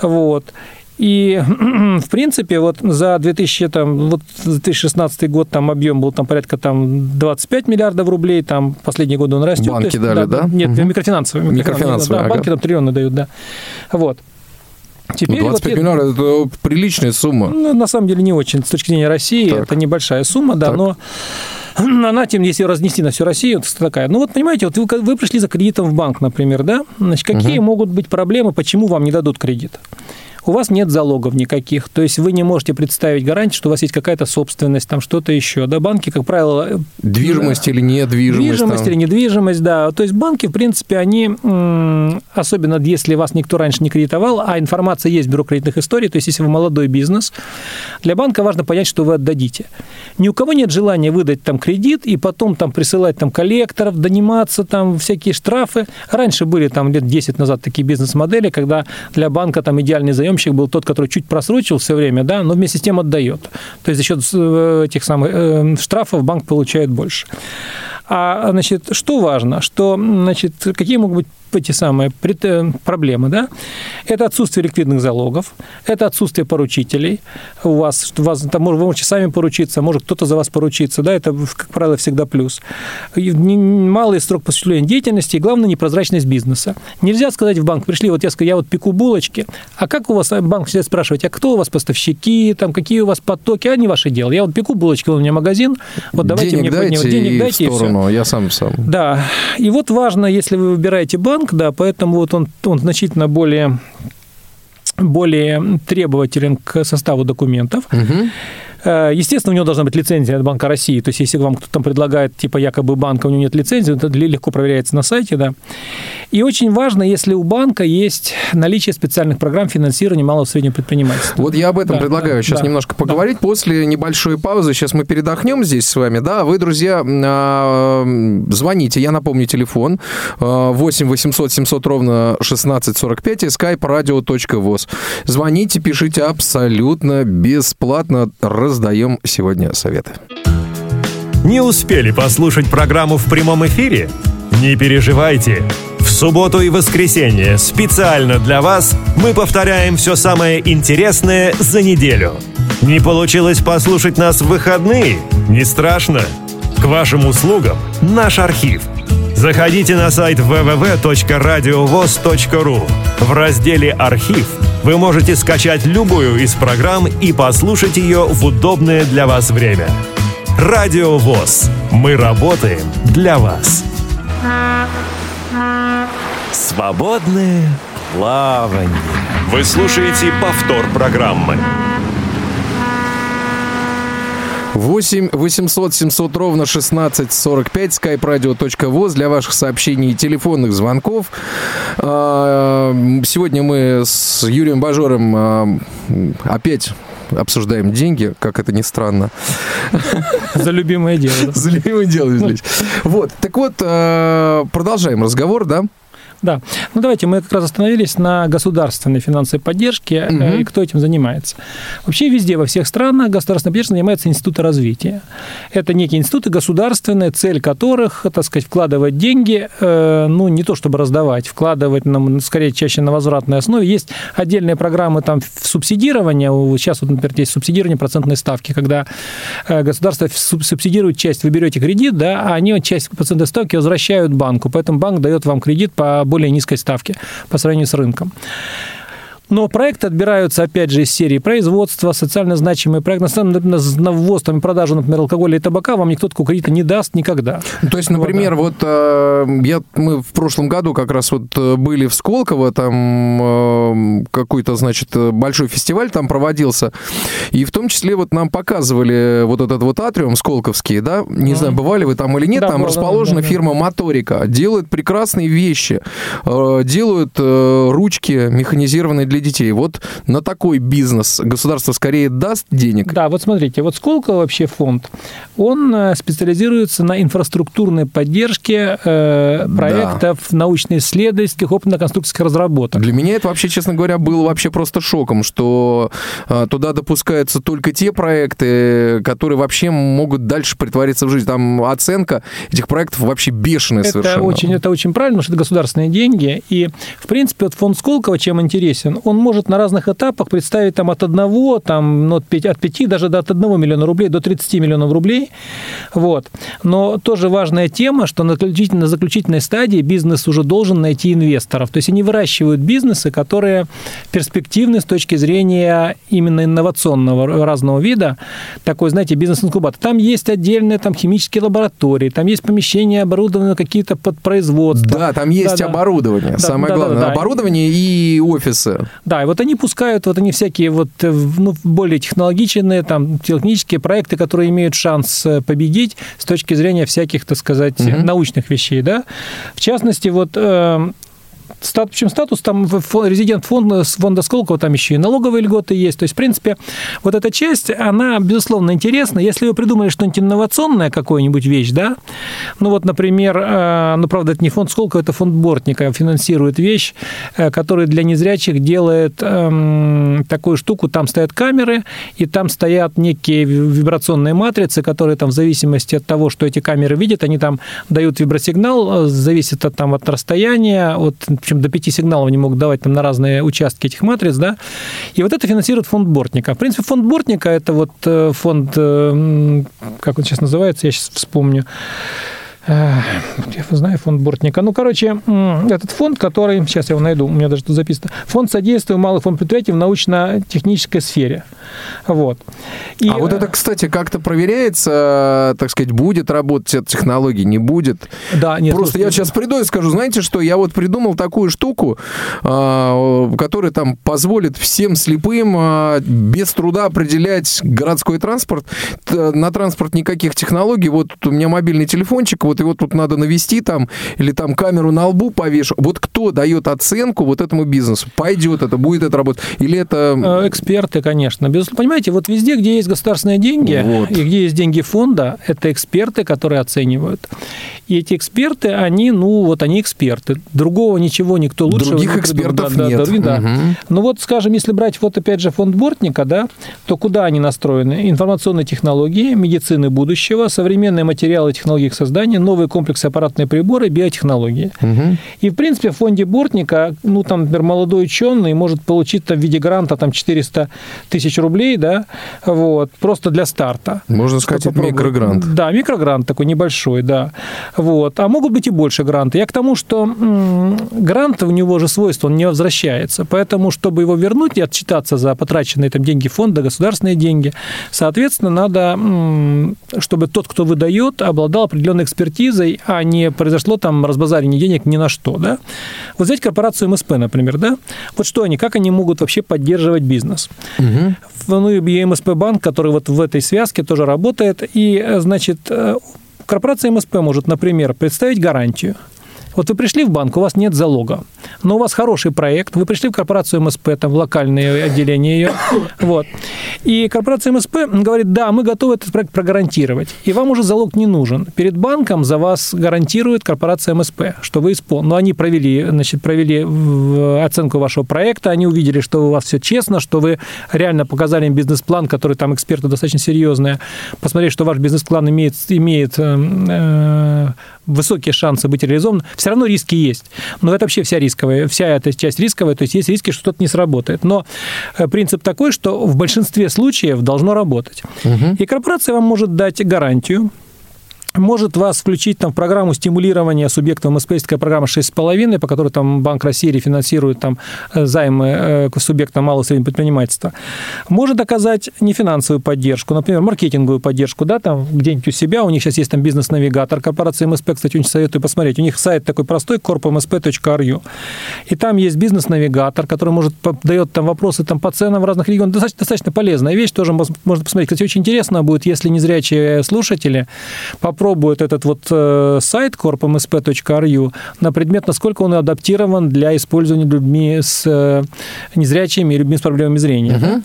Вот. И, в принципе, вот за 2000, там, вот 2016 год там объем был там порядка там 25 миллиардов рублей, там последние годы он растет. Банки есть, дали, да? да? Нет, угу. микрофинансовые. Микрофинансовые, да, ага. банки там триллионы дают, да. Вот. Теперь 25 вот, миллионов – это приличная сумма. Ну, на самом деле не очень. С точки зрения России так. это небольшая сумма, да, так. но она, тем, если ее разнести на всю Россию, вот такая. Ну вот, понимаете, вот вы, вы пришли за кредитом в банк, например, да? Значит, какие угу. могут быть проблемы, почему вам не дадут кредит? У вас нет залогов никаких, то есть вы не можете представить гарантии, что у вас есть какая-то собственность, там что-то еще. Да, банки, как правило... Движимость да, или недвижимость. Движимость там. или недвижимость, да. То есть банки, в принципе, они, особенно если вас никто раньше не кредитовал, а информация есть в бюро кредитных историй, то есть если вы молодой бизнес, для банка важно понять, что вы отдадите. Ни у кого нет желания выдать там кредит и потом там присылать там коллекторов, дониматься, там всякие штрафы. Раньше были там лет 10 назад такие бизнес-модели, когда для банка там идеальный заемщик был тот, который чуть просрочил все время, да, но вместе с тем отдает. То есть за счет э, этих самых э, штрафов банк получает больше. А, значит, что важно? Что, значит, какие могут быть эти самые э, проблемы, да, это отсутствие ликвидных залогов, это отсутствие поручителей. У вас, у вас там, вы можете сами поручиться, может кто-то за вас поручиться, да, это, как правило, всегда плюс. Малый срок осуществления деятельности и, главное, непрозрачность бизнеса. Нельзя сказать в банк, пришли, вот я сказал, я вот пеку булочки, а как у вас, банк всегда спрашивает, а кто у вас поставщики, там, какие у вас потоки, а не ваше дело. Я вот пеку булочки, у меня магазин, вот давайте денег мне дайте денег и дайте, в сторону, я сам сам. Да, и вот важно, если вы выбираете банк, банк, да, поэтому вот он, он значительно более более требователен к составу документов. Угу. Э, естественно, у него должна быть лицензия от Банка России. То есть, если вам кто-то там предлагает, типа, якобы банка, у него нет лицензии, это легко проверяется на сайте, да. И очень важно, если у банка есть наличие специальных программ финансирования малого и среднего предпринимательства. Вот я об этом да, предлагаю да, сейчас да, немножко поговорить. Да. После небольшой паузы, сейчас мы передохнем здесь с вами, да, вы, друзья, а, звоните, я напомню телефон, 8 800 700 ровно 1645 и skype radio.voz. Звоните, пишите абсолютно бесплатно, раздаем сегодня советы. Не успели послушать программу в прямом эфире? Не переживайте. В субботу и воскресенье специально для вас мы повторяем все самое интересное за неделю. Не получилось послушать нас в выходные? Не страшно. К вашим услугам наш архив. Заходите на сайт www.radiovoz.ru. В разделе «Архив» вы можете скачать любую из программ и послушать ее в удобное для вас время. Радио ВОЗ. Мы работаем для вас. Свободное плавание. Вы слушаете повтор программы. 8 800 700 ровно 1645 skype-radio.voz для ваших сообщений и телефонных звонков. А, сегодня мы с Юрием Бажором а, опять обсуждаем деньги, как это ни странно. За любимое дело. За любимое дело, Вот, так вот, а, продолжаем разговор, да? Да. Ну, давайте, мы как раз остановились на государственной финансовой поддержке угу. и кто этим занимается. Вообще везде, во всех странах государственной поддержкой занимаются институты развития. Это некие институты государственные, цель которых, так сказать, вкладывать деньги, э, ну, не то чтобы раздавать, вкладывать, нам, скорее, чаще на возвратной основе. Есть отдельные программы там субсидирования. Сейчас, вот, например, есть субсидирование процентной ставки, когда э, государство субсидирует часть, вы берете кредит, да, а они часть процентной ставки возвращают банку. Поэтому банк дает вам кредит по более низкой ставке по сравнению с рынком. Но проекты отбираются, опять же, из серии производства, социально значимые проекты. На, на, на ввоз там, продажу, например, алкоголя и табака вам никто такого кредита не даст никогда. Ну, то есть, например, вот, да. вот я, мы в прошлом году как раз вот э, были в Сколково, там какой-то, значит, большой фестиваль там проводился, и в том числе вот нам показывали вот этот вот атриум сколковский, да, не mm. знаю, бывали вы там или нет, да, там расположена да, фирма да. Моторика, делает прекрасные вещи, э, делают э, ручки механизированные для детей. Вот на такой бизнес государство скорее даст денег? Да, вот смотрите, вот сколько вообще фонд, он э, специализируется на инфраструктурной поддержке э, проектов да. научно-исследовательских, опытно-конструкторских разработок. Для меня это вообще, честно говоря, было вообще просто шоком, что э, туда допускаются только те проекты, которые вообще могут дальше притвориться в жизнь. Там оценка этих проектов вообще бешеная это совершенно. Очень, это очень правильно, потому что это государственные деньги. И, в принципе, вот фонд Сколково чем интересен? Он может на разных этапах представить там, от одного, там, ну, от 5, от 5 даже до от 1 миллиона рублей до 30 миллионов рублей. Вот. Но тоже важная тема, что на заключительной, на заключительной стадии бизнес уже должен найти инвесторов. То есть они выращивают бизнесы, которые перспективны с точки зрения именно инновационного разного вида. Такой, знаете, бизнес-инкубатор. Там есть отдельные там, химические лаборатории, там есть помещения, оборудованные какие-то под производство. Да, там есть да, оборудование. Да, Самое да, главное, да, да, оборудование и офисы. Да, и вот они пускают, вот они всякие вот ну, более технологичные, там, технические проекты, которые имеют шанс победить с точки зрения всяких, так сказать, угу. научных вещей, да. В частности, вот стат, причем статус там резидент фонда, фонда Сколково, там еще и налоговые льготы есть. То есть, в принципе, вот эта часть, она, безусловно, интересна. Если вы придумали что-нибудь инновационное, какую-нибудь вещь, да, ну вот, например, э, ну, правда, это не фонд Сколково, это фонд Бортника финансирует вещь, э, который для незрячих делает эм, такую штуку, там стоят камеры, и там стоят некие вибрационные матрицы, которые там в зависимости от того, что эти камеры видят, они там дают вибросигнал, э, зависит от, там, от расстояния, от причем до пяти сигналов они могут давать там на разные участки этих матриц, да, и вот это финансирует фонд Бортника. В принципе, фонд Бортника – это вот э, фонд, э, как он сейчас называется, я сейчас вспомню, я знаю фонд Бортника. Ну, короче, этот фонд, который, сейчас я его найду, у меня даже тут записано, фонд содействия малых фонд предприятий в научно-технической сфере. Вот. И, а вот это, кстати, как-то проверяется, так сказать, будет работать эта технология, не будет? Да, нет. Просто я сейчас приду и скажу, знаете что, я вот придумал такую штуку, а, которая там позволит всем слепым а, без труда определять городской транспорт. На транспорт никаких технологий. Вот у меня мобильный телефончик, вот его тут надо навести там, или там камеру на лбу повешу. Вот кто дает оценку вот этому бизнесу? Пойдет это, будет это работать? Или это... Э, эксперты, конечно. Безусловно, понимаете, вот везде, где есть государственные деньги, вот. и где есть деньги фонда, это эксперты, которые оценивают. И эти эксперты, они, ну, вот они эксперты. Другого ничего никто лучше... Других экспертов да, нет. Да, да. Угу. Ну вот, скажем, если брать вот опять же фонд Бортника, да, то куда они настроены? Информационные технологии, медицины будущего, современные материалы технологии их создания, новые комплексы аппаратные приборы, биотехнологии. Угу. И, в принципе, в фонде Бортника, ну, там, например, молодой ученый может получить там, в виде гранта там 400 тысяч рублей, да, вот, просто для старта. Можно сказать, это микрогрант. Да, микрогрант такой небольшой, да. Вот. А могут быть и больше гранты. Я к тому, что м- грант, у него же свойство, он не возвращается. Поэтому, чтобы его вернуть и отчитаться за потраченные там деньги фонда, государственные деньги, соответственно, надо, м- чтобы тот, кто выдает, обладал определенной экспертизой, а не произошло там разбазарение денег ни на что. Да? Вот взять корпорацию МСП, например, да? Вот что они, как они могут вообще поддерживать бизнес? Угу. Ну, и МСП банк, который вот в этой связке тоже работает, и, значит, э, Корпорация МСП может, например, представить гарантию – вот вы пришли в банк, у вас нет залога, но у вас хороший проект, вы пришли в корпорацию МСП, там, в локальное отделение ее, вот, и корпорация МСП говорит, да, мы готовы этот проект прогарантировать, и вам уже залог не нужен. Перед банком за вас гарантирует корпорация МСП, что вы исполните. Но они провели, значит, провели оценку вашего проекта, они увидели, что у вас все честно, что вы реально показали им бизнес-план, который там эксперты достаточно серьезные, посмотрели, что ваш бизнес-план имеет, имеет э, э высокие шансы быть реализован, все равно риски есть. Но это вообще вся рисковая, вся эта часть рисковая, то есть есть риски, что что-то не сработает. Но э, принцип такой, что в большинстве случаев должно работать. Угу. И корпорация вам может дать гарантию, может вас включить там, в программу стимулирования субъектов МСП, такая программа 6,5, по которой там Банк России рефинансирует там, э, займы э, субъектам малого и среднего предпринимательства. Может оказать нефинансовую поддержку, например, маркетинговую поддержку, да, там где-нибудь у себя, у них сейчас есть там бизнес-навигатор корпорации МСП, кстати, очень советую посмотреть, у них сайт такой простой, corpmsp.ru, и там есть бизнес-навигатор, который может дает там вопросы там, по ценам в разных регионах, достаточно, достаточно полезная вещь, тоже можно посмотреть. Кстати, очень интересно будет, если незрячие слушатели попробуют попробуют этот вот э, сайт corpmsp.ru на предмет, насколько он адаптирован для использования людьми с э, незрячими и людьми с проблемами зрения. Угу.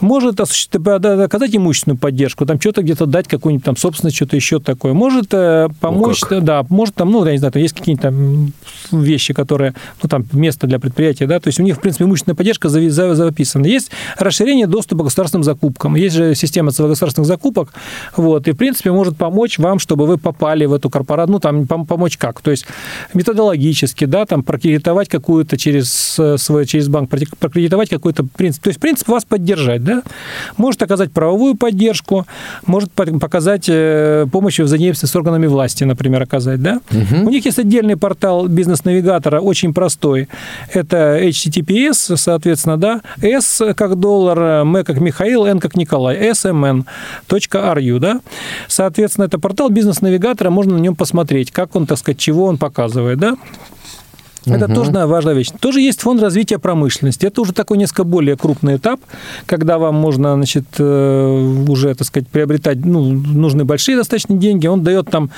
Может оказать имущественную поддержку, там что-то где-то дать какую-нибудь там собственность, что-то еще такое. Может э, помочь, ну, да, может там, ну, я не знаю, там есть какие-то там вещи, которые, ну, там, место для предприятия, да, то есть у них, в принципе, имущественная поддержка записана. Есть расширение доступа к государственным закупкам, есть же система государственных закупок, вот, и, в принципе, может помочь вам чтобы вы попали в эту корпорацию, ну, там, помочь как? То есть методологически, да, там, прокредитовать какую-то через э, свой, через банк, прокредитовать какой-то принцип. То есть принцип вас поддержать, да? Может оказать правовую поддержку, может показать э, помощь в взаимодействии с органами власти, например, оказать, да? Угу. У них есть отдельный портал бизнес-навигатора, очень простой. Это HTTPS, соответственно, да, S как доллар, M как Михаил, N как Николай, smn.ru, да? Соответственно, это портал бизнес-навигатора, можно на нем посмотреть, как он, так сказать, чего он показывает, да? Это угу. тоже важная вещь. Тоже есть фонд развития промышленности. Это уже такой несколько более крупный этап, когда вам можно, значит, э, уже, так сказать, приобретать, ну, нужны большие достаточно деньги. Он дает там,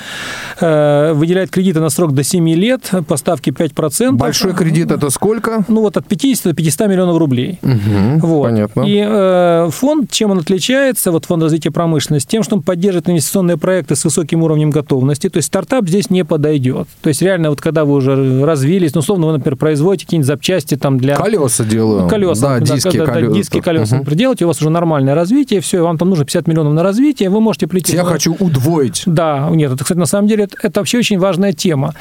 э, выделяет кредиты на срок до 7 лет, поставки 5%. Большой кредит это сколько? Ну, вот от 50 до 500 миллионов рублей. Угу, вот. Понятно. И э, фонд, чем он отличается, вот фонд развития промышленности, тем, что он поддерживает инвестиционные проекты с высоким уровнем готовности. То есть стартап здесь не подойдет. То есть реально вот когда вы уже развились, ну, условно, вы, например, производите какие-нибудь запчасти там для... Колеса делаю. Колеса. Да, диски, да, колеса. диски, колеса, угу. например, делаете, у вас уже нормальное развитие, все, вам там нужно 50 миллионов на развитие, вы можете прийти... Я хочу удвоить. Да, нет, это, кстати, на самом деле, это, это вообще очень важная тема.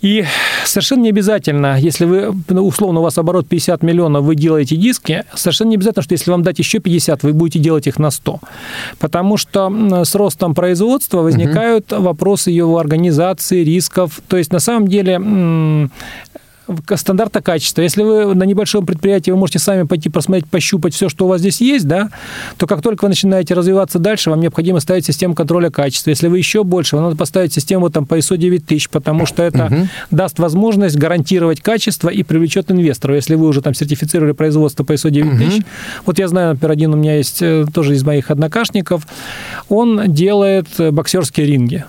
И совершенно не обязательно, если вы, ну, условно, у вас оборот 50 миллионов, вы делаете диски, совершенно не обязательно, что если вам дать еще 50, вы будете делать их на 100. Потому что с ростом производства возникают угу. вопросы его организации, рисков. То есть, на самом деле, стандарта качества. Если вы на небольшом предприятии, вы можете сами пойти посмотреть, пощупать все, что у вас здесь есть, да, то как только вы начинаете развиваться дальше, вам необходимо ставить систему контроля качества. Если вы еще больше, вам надо поставить систему там, по ISO 9000, потому что это угу. даст возможность гарантировать качество и привлечет инвесторов. Если вы уже там сертифицировали производство по ISO 9000, угу. вот я знаю, например, один у меня есть э, тоже из моих однокашников, он делает э, боксерские ринги.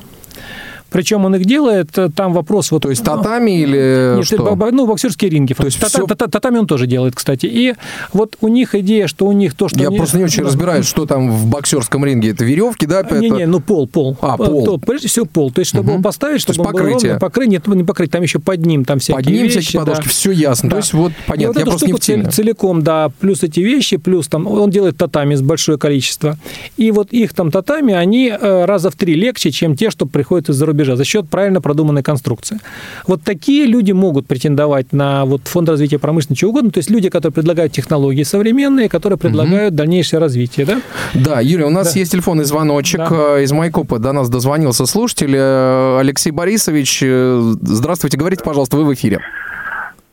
Причем он их делает, э, там вопрос... Вот, То есть татами или нет, что? Ну, боксерские ринги. То есть Тата, все... Татами он тоже делает, кстати. И вот у них идея, что у них то, что... Я они... просто не очень разбираюсь, что там в боксерском ринге. Это веревки, да? Не-не, ну пол, пол. А, пол. То, прежде всего пол. То есть, чтобы угу. он поставить, чтобы То есть, покрытие. Было покрытие. Нет, не покрытие, там еще под ним там всякие Под ним вещи, всякие подушки, да. все ясно. Да. То есть, вот понятно, вот я просто не в теме. целиком, да, плюс эти вещи, плюс там он делает татами с большое количество. И вот их там татами, они э, раза в три легче, чем те, что приходят из-за рубежа, за счет правильно правильно продуманной конструкции. Вот такие люди могут претендовать на вот фонд развития промышленности, чего угодно. То есть люди, которые предлагают технологии современные, которые предлагают угу. дальнейшее развитие, да? Да, Юрий, у нас да. есть телефонный звоночек да. Э, из Майкопа. До нас дозвонился слушатель э, Алексей Борисович. Э, здравствуйте, говорите, пожалуйста, вы в эфире.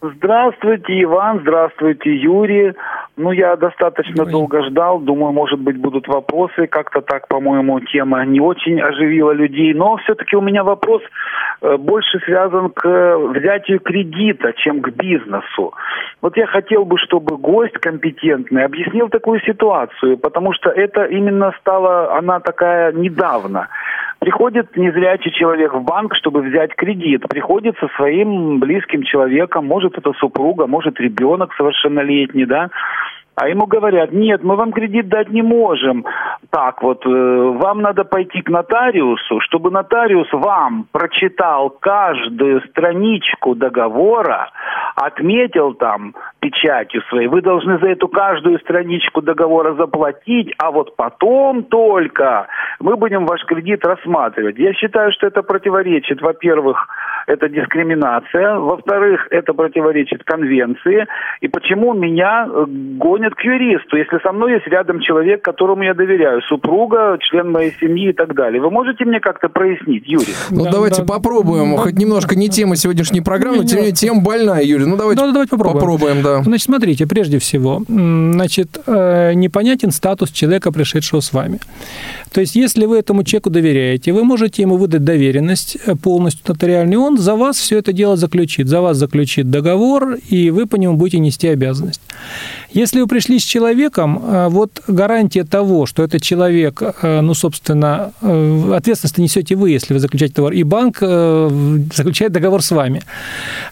Здравствуйте, Иван, здравствуйте, Юрий. Ну, я достаточно Ой. долго ждал. Думаю, может быть, будут вопросы. Как-то так, по-моему, тема не очень оживила людей. Но все-таки у меня вопрос э, больше связан к взятию кредита, чем к бизнесу. Вот я хотел бы, чтобы гость компетентный объяснил такую ситуацию, потому что это именно стала она такая недавно. Приходит незрячий человек в банк, чтобы взять кредит. Приходит со своим близким человеком, может это супруга, может ребенок совершеннолетний, да, а ему говорят, нет, мы вам кредит дать не можем. Так вот, э, вам надо пойти к нотариусу, чтобы нотариус вам прочитал каждую страничку договора, отметил там печатью своей. Вы должны за эту каждую страничку договора заплатить, а вот потом только мы будем ваш кредит рассматривать. Я считаю, что это противоречит, во-первых, это дискриминация, во-вторых, это противоречит конвенции. И почему меня э, гонят к юристу, если со мной есть рядом человек, которому я доверяю, супруга, член моей семьи и так далее. Вы можете мне как-то прояснить, Юрий? Ну, да, давайте да, попробуем. Да. Хоть немножко не тема сегодняшней программы, но тем не менее тема больная, Юрий. Ну, давайте, да, давайте попробуем. попробуем, да. Значит, смотрите, прежде всего, значит, э, непонятен статус человека, пришедшего с вами. То есть, если вы этому человеку доверяете, вы можете ему выдать доверенность э, полностью нотариальный, он за вас все это дело заключит. За вас заключит договор, и вы по нему будете нести обязанность. Если вы пришли с человеком, э, вот гарантия того, что этот человек, э, ну, собственно, ответственность несете вы, если вы заключаете договор, и банк заключает договор с вами.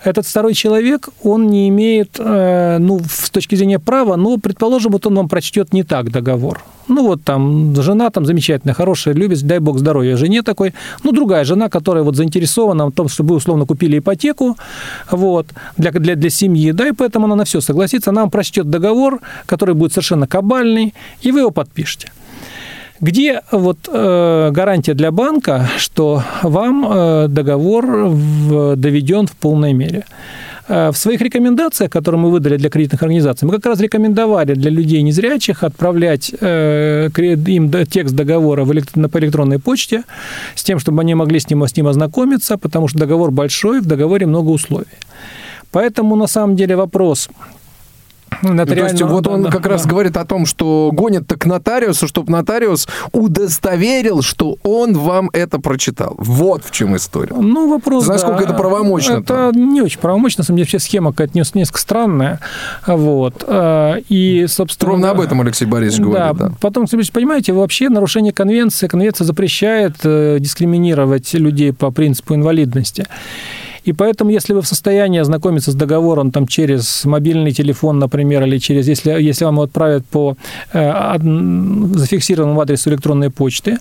Этот второй человек, он не имеет, ну, с точки зрения права, но, предположим, вот он вам прочтет не так договор. Ну, вот там жена там замечательная, хорошая, любит, дай бог здоровья жене такой. Ну, другая жена, которая вот заинтересована в том, чтобы вы условно купили ипотеку вот, для, для, для семьи, да, и поэтому она на все согласится. Она вам прочтет договор, который будет совершенно кабальный, и вы его подпишете. Где вот э, гарантия для банка, что вам э, договор в, доведен в полной мере? Э, в своих рекомендациях, которые мы выдали для кредитных организаций, мы как раз рекомендовали для людей незрячих отправлять э, им текст договора по электронной почте с тем, чтобы они могли с ним, с ним ознакомиться, потому что договор большой, в договоре много условий. Поэтому на самом деле вопрос Ну, то есть вот он как раз говорит о том, что гонит-то к нотариусу, чтобы нотариус удостоверил, что он вам это прочитал. Вот в чем история. Ну, вопрос, Насколько да. это правомочно? Это не очень правомочно, на самом деле, вообще схема какая-то несколько странная. Вот. А, и, собственно... Ровно об этом Алексей Борисович да, говорит. Да. Потом, понимаете, вообще нарушение конвенции, конвенция запрещает э, дискриминировать людей по принципу инвалидности. И поэтому, если вы в состоянии ознакомиться с договором там, через мобильный телефон, например, или через, если, если вам его отправят по э, зафиксированному адресу электронной почты,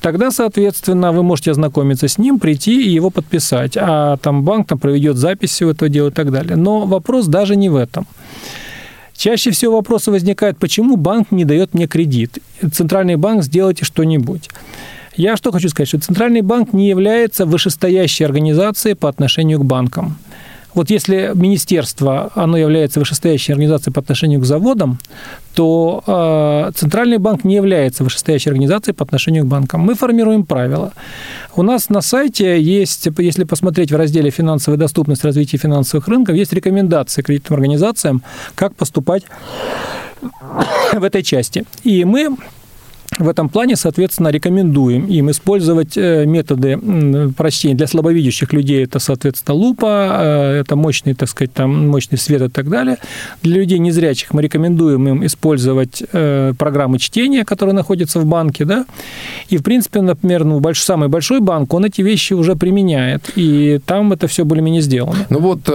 тогда, соответственно, вы можете ознакомиться с ним, прийти и его подписать. А там банк там, проведет запись всего этого дела и так далее. Но вопрос даже не в этом. Чаще всего вопросы возникают, почему банк не дает мне кредит? Центральный банк, сделайте что-нибудь. Я что хочу сказать, что Центральный банк не является вышестоящей организацией по отношению к банкам. Вот если министерство, оно является вышестоящей организацией по отношению к заводам, то э, Центральный банк не является вышестоящей организацией по отношению к банкам. Мы формируем правила. У нас на сайте есть, если посмотреть в разделе «Финансовая доступность развития финансовых рынков», есть рекомендации кредитным организациям, как поступать в этой части. И мы в этом плане, соответственно, рекомендуем им использовать э, методы прочтения для слабовидящих людей. Это, соответственно, лупа, э, это мощный, так сказать, там, мощный свет и так далее. Для людей незрячих мы рекомендуем им использовать э, программы чтения, которые находятся в банке, да. И, в принципе, например, ну, больш, самый большой банк, он эти вещи уже применяет, и там это все более-менее сделано. Ну вот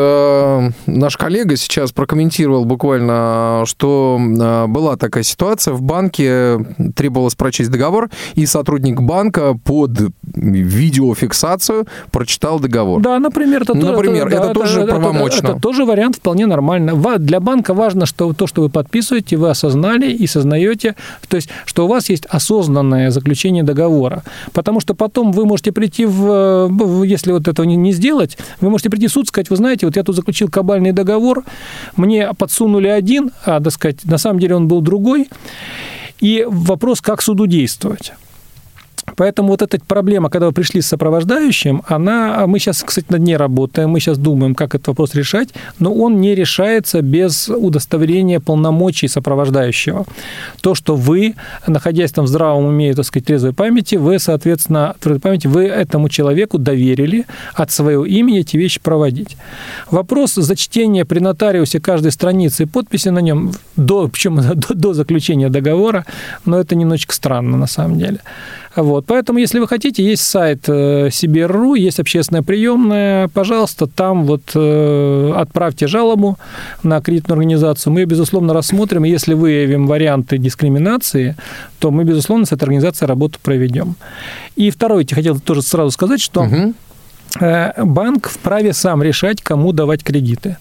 наш коллега сейчас прокомментировал буквально, что была такая ситуация в банке, требовалось требовалось прочесть договор, и сотрудник банка под видеофиксацию прочитал договор. Да, например, это, например, это, это, это тоже это, правомочно. Это, это тоже вариант вполне нормально. Для банка важно, что то, что вы подписываете, вы осознали и сознаете, то есть, что у вас есть осознанное заключение договора. Потому что потом вы можете прийти в, если вот этого не сделать, вы можете прийти в суд и сказать, вы знаете, вот я тут заключил кабальный договор, мне подсунули один, а, так сказать, на самом деле он был другой, и вопрос, как суду действовать. Поэтому вот эта проблема, когда вы пришли с сопровождающим, она, мы сейчас, кстати, над ней работаем, мы сейчас думаем, как этот вопрос решать, но он не решается без удостоверения полномочий сопровождающего. То, что вы, находясь там в здравом уме, так сказать, трезвой памяти, вы, соответственно, трезвой памяти, вы этому человеку доверили от своего имени эти вещи проводить. Вопрос зачтения при нотариусе каждой страницы и подписи на нем, до, причем до, до заключения договора, но это немножечко странно на самом деле. Вот. Поэтому, если вы хотите, есть сайт Сибир.ру, э, есть общественная приемная, пожалуйста, там вот э, отправьте жалобу на кредитную организацию, мы ее, безусловно, рассмотрим, если выявим варианты дискриминации, то мы, безусловно, с этой организацией работу проведем. И второе, я хотел тоже сразу сказать, что угу. банк вправе сам решать, кому давать кредиты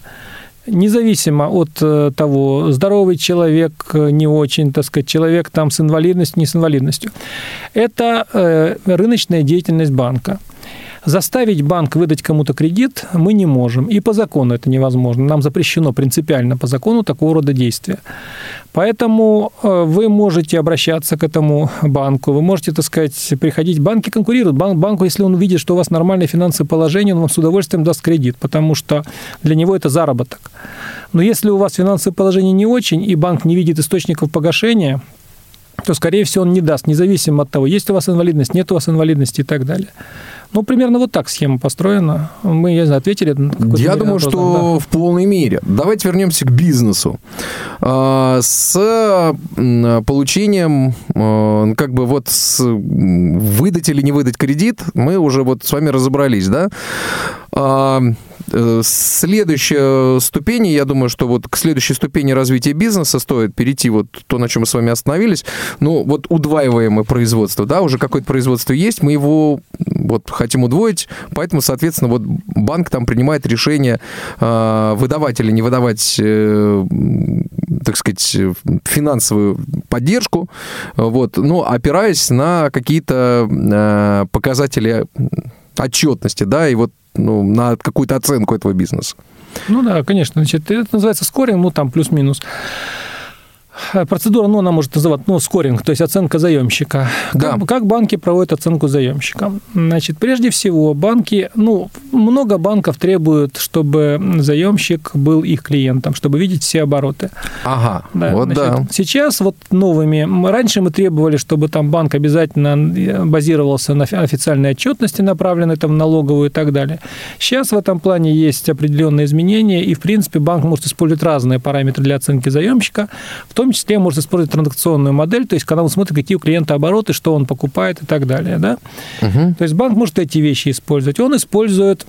независимо от э, того, здоровый человек, э, не очень, так сказать, человек там с инвалидностью, не с инвалидностью. Это э, рыночная деятельность банка. Заставить банк выдать кому-то кредит мы не можем. И по закону это невозможно. Нам запрещено принципиально по закону такого рода действия. Поэтому э, вы можете обращаться к этому банку, вы можете, так сказать, приходить. Банки конкурируют. Банк, банку, если он видит, что у вас нормальное финансовое положение, он вам с удовольствием даст кредит, потому что для него это заработок. Но если у вас финансовое положение не очень, и банк не видит источников погашения, то, скорее всего, он не даст, независимо от того, есть у вас инвалидность, нет у вас инвалидности и так далее. Ну, примерно вот так схема построена. Мы, я не знаю, ответили. Я думаю, вопрос, что да. в полной мере. Давайте вернемся к бизнесу. А, с получением, а, как бы вот с выдать или не выдать кредит, мы уже вот с вами разобрались, да? А, Э, следующая ступень, я думаю, что вот к следующей ступени развития бизнеса стоит перейти вот то, на чем мы с вами остановились. Ну, вот удваиваемое производство, да, уже какое-то производство есть, мы его вот хотим удвоить, поэтому, соответственно, вот банк там принимает решение э, выдавать или не выдавать э, так сказать, финансовую поддержку, вот, но опираясь на какие-то показатели отчетности, да, и вот ну, на какую-то оценку этого бизнеса. Ну да, конечно. Значит, это называется скоринг, ну там плюс-минус. Э, процедура, ну, она может называться, ну, скоринг, то есть оценка заемщика. Да. Как, как банки проводят оценку заемщика? Значит, прежде всего, банки, ну, много банков требуют, чтобы заемщик был их клиентом, чтобы видеть все обороты. Ага, Да, вот значит, да. Сейчас вот новыми, раньше мы требовали, чтобы там банк обязательно э, базировался на офи- официальной отчетности, направленной там в налоговую и так далее. Сейчас в этом плане есть определенные изменения, и, в принципе, банк может использовать разные параметры для оценки заемщика, в том числе может использовать транзакционную модель, то есть когда он смотрит, какие у клиента обороты, что он покупает и так далее. Да? Мгм. То есть банк может эти вещи использовать. Он использует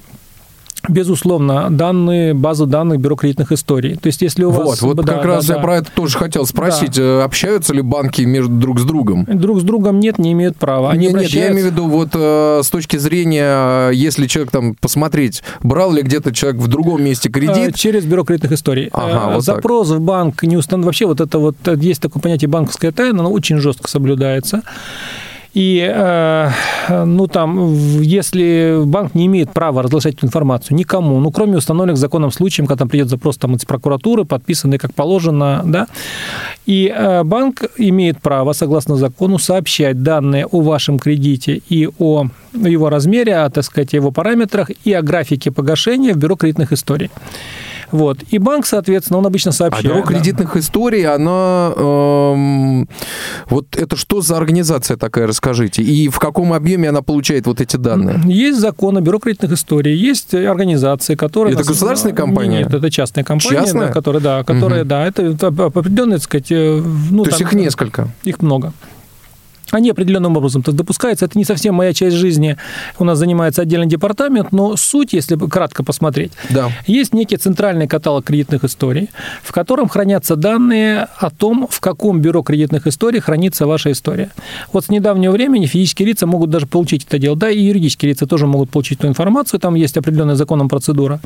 Безусловно, данные, базу данных бюро кредитных историй. То есть, если у Вот, вас... вот да, как да, раз я да. про это тоже хотел спросить. Э, Общаются ли банки между друг с другом? Друг с другом нет, не имеют права. Они Нет, нет, я обращаются- имею в виду вот э, с точки зрения, э, если человек там посмотреть, брал ли где-то человек в другом месте кредит, Через бюро кредитных историй. Ага, вот так. Запрос в банк не установлен. Вообще вот это вот, есть такое понятие банковская тайна, оно очень жестко соблюдается. И, э, ну, там, если банк не имеет права разглашать эту информацию никому, ну, кроме установленных законом случаев, когда там придет запрос там, из прокуратуры, подписанный как положено, да, и э, банк имеет право, согласно закону, сообщать данные о вашем кредите и о его размере, о, так сказать, его параметрах и о графике погашения в бюро кредитных историй. Вот. И банк, соответственно, он обычно а сообщает. бюро да. кредитных историй, она... эм, вот это что за организация такая, расскажите? И в каком объеме она получает вот эти данные? Есть закон о бюро кредитных историй, есть организации, которые... Это государственная компания? Нет, это частная компания, Частная? да, которая, да, которая, Мгм. да, это определенные, так сказать, э, ну, То есть там, их несколько. Их много. Они определенным образом то допускаются. Это не совсем моя часть жизни. У нас занимается отдельный департамент, но суть, если кратко посмотреть, Да. есть некий центральный каталог кредитных историй, в котором хранятся данные о том, в каком бюро кредитных историй хранится ваша история. Вот с недавнего времени физические лица могут даже получить это дело, да, и юридические лица тоже могут получить эту информацию, там есть определенная законом процедура.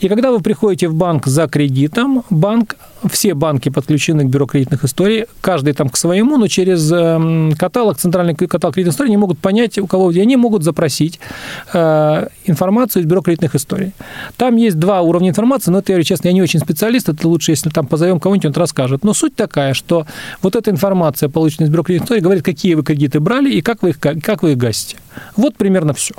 И когда вы приходите в банк за кредитом, банк, все банки подключены к бюро кредитных историй, каждый там к своему, но через эм, каталог, центральный каталог кредитных историй, они могут понять, у кого где, они могут запросить э, информацию из бюро кредитных историй. Там есть два уровня информации, но это, я говорю честно, я не очень специалист, это лучше, если там позовем кого-нибудь, он расскажет. Но суть такая, что вот эта информация, полученная из бюро кредитных историй, говорит, какие вы кредиты брали и как вы их, как вы их гасите. Вот примерно все.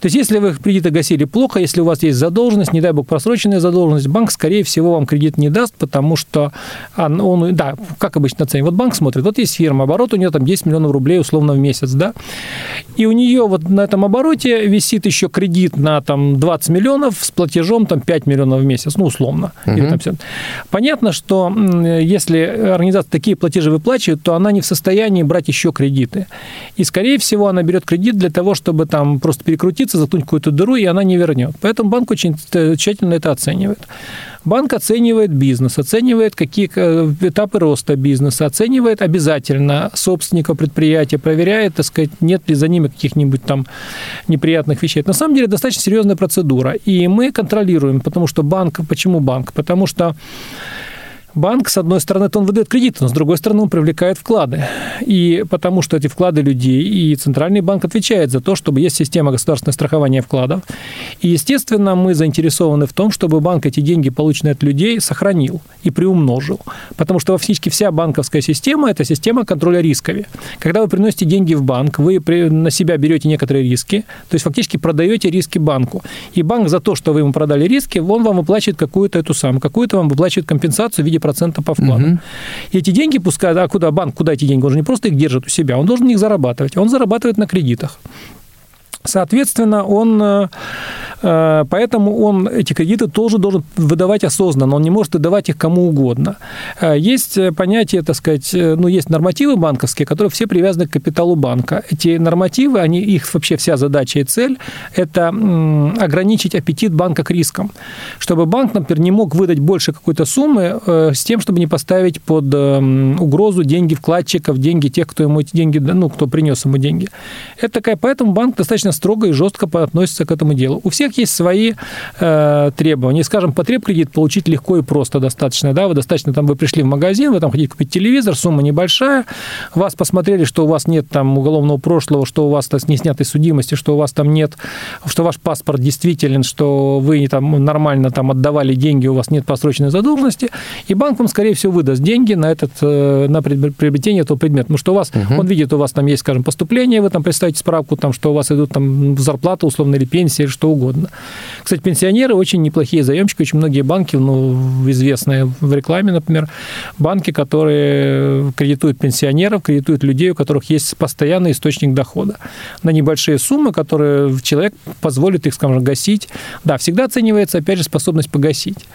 То есть, если вы кредиты гасили плохо, если у вас есть задолженность, не дай бог просроченная задолженность, банк, скорее всего, вам кредит не даст, потому что он, он- да, как обычно оценивает. Вот банк смотрит, вот есть фирма, оборот у нее там 10 миллионов рублей условно в месяц, да, и у нее вот на этом обороте висит еще кредит на там 20 миллионов с платежом там 5 миллионов в месяц, ну, условно. Или Мгм. там 50. Понятно, что если организация такие платежи выплачивает, то она не в состоянии брать еще кредиты. И, скорее всего, она берет кредит для того, чтобы там просто перекрутиться, заткнуть какую-то дыру, и она не вернет. Поэтому банк очень э, тщательно это оценивает. Банк оценивает бизнес, оценивает какие э, этапы роста бизнеса, оценивает обязательно собственника предприятия, проверяет, так сказать, нет ли за ними каких-нибудь там неприятных вещей. Это на самом деле достаточно серьезная процедура. И мы контролируем, потому что банк, почему банк? Потому что банк, с одной стороны, он выдает кредиты, но с другой стороны, он привлекает вклады. И потому что эти вклады людей, и Центральный банк отвечает за то, чтобы есть система государственного страхования вкладов. И, естественно, мы заинтересованы в том, чтобы банк эти деньги, полученные от людей, сохранил и приумножил. Потому что фактически вся банковская система – это система контроля рисками. Когда вы приносите деньги в банк, вы на себя берете некоторые риски, то есть фактически продаете риски банку. И банк за то, что вы ему продали риски, он вам выплачивает какую-то эту самую, какую-то вам выплачивает компенсацию в виде процента по вкладу. И эти деньги пускай, а куда банк, куда эти деньги? Он же не просто их держит у себя, он должен них зарабатывать. Он зарабатывает на кредитах. Соответственно, он, э, э, поэтому он эти кредиты тоже должен выдавать осознанно, он не может выдавать их кому угодно. Э, Есть понятие, так сказать, ну, есть нормативы банковские, которые все привязаны к капиталу банка. Эти нормативы, они, их вообще вся задача и цель – это ограничить аппетит банка к рискам, чтобы банк, например, не мог выдать больше какой-то суммы с тем, чтобы не поставить под угрозу деньги вкладчиков, деньги тех, кто ему эти деньги, ну, кто принес ему деньги. Это такая, поэтому банк достаточно строго и жестко относится к этому делу. У всех есть свои э, требования. Скажем, потреб кредит получить легко и просто достаточно. Да? Вы достаточно, там, вы пришли в магазин, вы там хотите купить телевизор, сумма небольшая, вас посмотрели, что у вас нет там уголовного прошлого, что у вас там, не снятой судимости, что у вас там нет, что ваш паспорт действителен, что вы там нормально там отдавали деньги, у вас нет просроченной задолженности, и банк вам, скорее всего, выдаст деньги на, этот, э, на приобретение этого предмета. Потому что у вас, угу. он видит, у вас там есть, скажем, поступление, вы там представите справку, там, что у вас идут там зарплата, условно, или пенсия, или что угодно. Кстати, пенсионеры очень неплохие заемщики, очень многие банки, ну, известные в рекламе, например, банки, которые кредитуют пенсионеров, кредитуют людей, у которых есть постоянный источник дохода на небольшие суммы, которые человек позволит их, скажем, гасить. Да, всегда оценивается, опять же, способность погасить.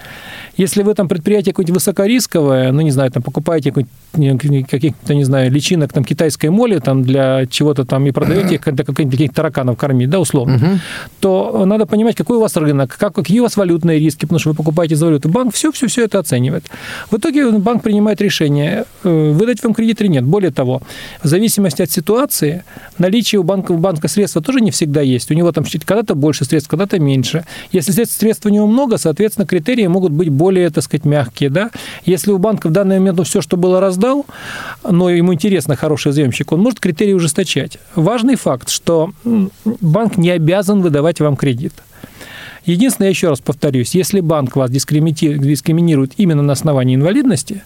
Если вы там предприятие какое-нибудь высокорисковое, ну, не знаю, там покупаете каких-то, не знаю, личинок там китайской моли там для чего-то там и продаете их для каких-то тараканов кормить, да, условно, угу. то надо понимать, какой у вас рынок, как, какие у вас валютные риски, потому что вы покупаете за валюту. Банк все-все-все это оценивает. В итоге банк принимает решение, э, выдать вам кредит или нет. Более того, в зависимости от ситуации, наличие у банка, у банка средства тоже не всегда есть. У него там когда-то больше средств, когда-то меньше. Если средств, средств у него много, соответственно, критерии могут быть более, так сказать, мягкие. Да? Если у банка в данный момент ну, все, что было раздал, но ему интересно хороший заемщик, он может критерии ужесточать. Важный факт, что банк не обязан выдавать вам кредит. Единственное, я еще раз повторюсь, если банк вас дискриминирует именно на основании инвалидности,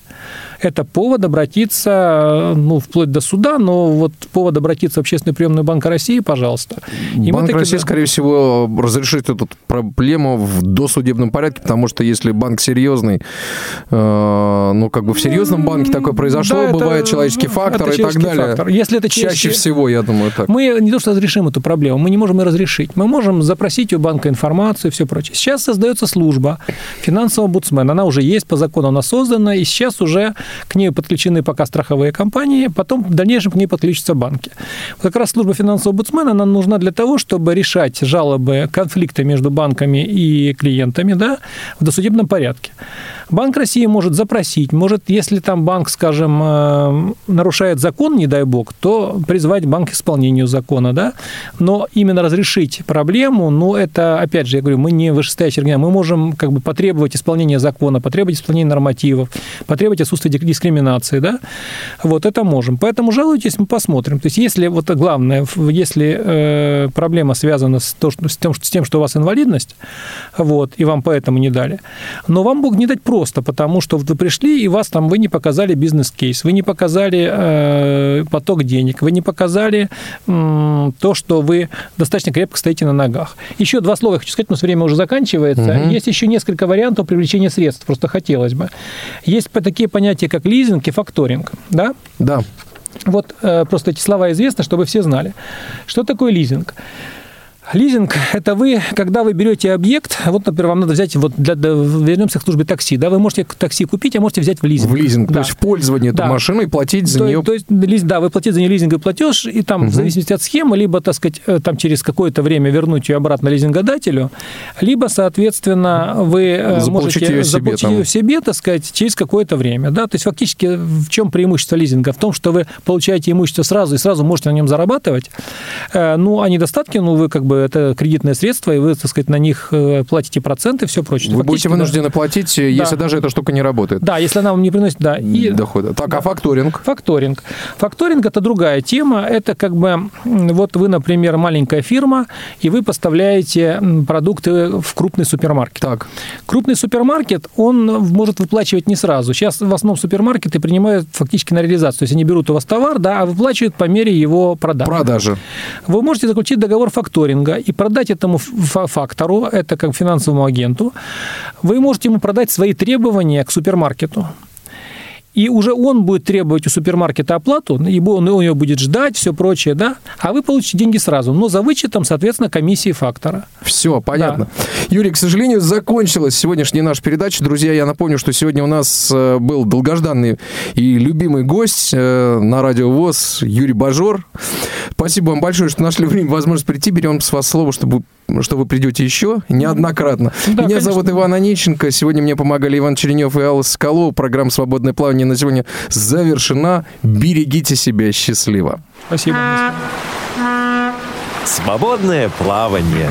это повод обратиться, ну, вплоть до суда, но вот повод обратиться в Общественную приемную Банка России, пожалуйста. И Банк таки... России, скорее всего, разрешит эту проблему в досудебном порядке, потому что если банк серьезный, э, ну, как бы в серьезном банке такое произошло, да, бывает это, человеческий фактор и так далее. Фактор. Если это чаще чаще всего, я думаю, так. Мы не то что разрешим эту проблему, мы не можем ее разрешить. Мы можем запросить у банка информацию и все прочее. Сейчас создается служба финансового омбудсмена. Она уже есть по закону, она создана, и сейчас уже к ней подключены пока страховые компании, потом в дальнейшем к ней подключатся банки. Как раз служба финансового омбудсмена, она нужна для того, чтобы решать жалобы, конфликты между банками и клиентами да, в досудебном порядке. Банк России может запросить, может, если там банк, скажем, э, нарушает закон, не дай бог, то призвать банк к исполнению закона, да, но именно разрешить проблему, ну, это, опять же, я говорю, мы не вышестоящие органы, мы можем как бы потребовать исполнения закона, потребовать исполнения нормативов, потребовать отсутствия дискриминации, да, вот это можем. Поэтому жалуйтесь, мы посмотрим. То есть, если, вот главное, если э, проблема связана с, то, с, тем, с тем, что у вас инвалидность, вот, и вам поэтому не дали, но вам Бог не дать просто, потому что вы пришли, и вас там, вы не показали бизнес-кейс, вы не показали э, поток денег, вы не показали э, то, что вы достаточно крепко стоите на ногах. Еще два слова я хочу сказать, но время уже заканчивается. Угу. Есть еще несколько вариантов привлечения средств, просто хотелось бы. Есть такие понятия, как лизинг и факторинг, да? Да. Вот э, просто эти слова известны, чтобы все знали. Что такое лизинг? Лизинг – это вы, когда вы берете объект, вот, например, вам надо взять, вот для, для, вернемся к службе такси, да, вы можете такси купить, а можете взять в лизинг. В лизинг, да. то есть в пользование да. эту машину и платить за то, нее. То есть, да, вы платите за нее лизинговый платеж, и там, угу. в зависимости от схемы, либо, так сказать, э, там через какое-то время вернуть ее обратно лизингодателю, либо, соответственно, вы э, заполучить можете ее заполучить себе, ее себе, так сказать, через какое-то время, да, то есть фактически в чем преимущество лизинга? В том, что вы получаете имущество сразу и сразу можете на нем зарабатывать, э, ну, а недостатки, ну, вы как бы это кредитное средства, и вы, так сказать, на них э, платите проценты, все прочее. Вы будете вынуждены да. платить, э, если да. даже эта штука не работает. Да, если она вам не приносит, да. И... Дохода. Так, да. а факторинг? Факторинг. Факторинг – это другая тема. Это как бы, вот вы, например, маленькая фирма, и вы поставляете продукты в крупный супермаркет. Так. Крупный супермаркет, он может выплачивать не сразу. Сейчас в основном супермаркеты принимают фактически на реализацию. То есть они берут у вас товар, да, а выплачивают по мере его продажи. Продажи. Вы можете заключить договор факторинга и продать этому фактору, это как финансовому агенту, вы можете ему продать свои требования к супермаркету и уже он будет требовать у супермаркета оплату, ибо он, он ее будет ждать, все прочее, да, а вы получите деньги сразу, но за вычетом, соответственно, комиссии фактора. Все, понятно. Да. Юрий, к сожалению, закончилась сегодняшняя наша передача. Друзья, я напомню, что сегодня у нас э, был долгожданный и любимый гость э, на радио ВОЗ Юрий Бажор. Спасибо вам большое, что нашли время, возможность прийти. Берем с вас слово, чтобы что вы придете еще неоднократно. Да, Меня конечно. зовут Иван Онищенко. Сегодня мне помогали Иван Черенев и Алла Соколова. Программа «Свободное плавание» на сегодня завершена. Берегите себя. Счастливо. Спасибо. Свободное плавание.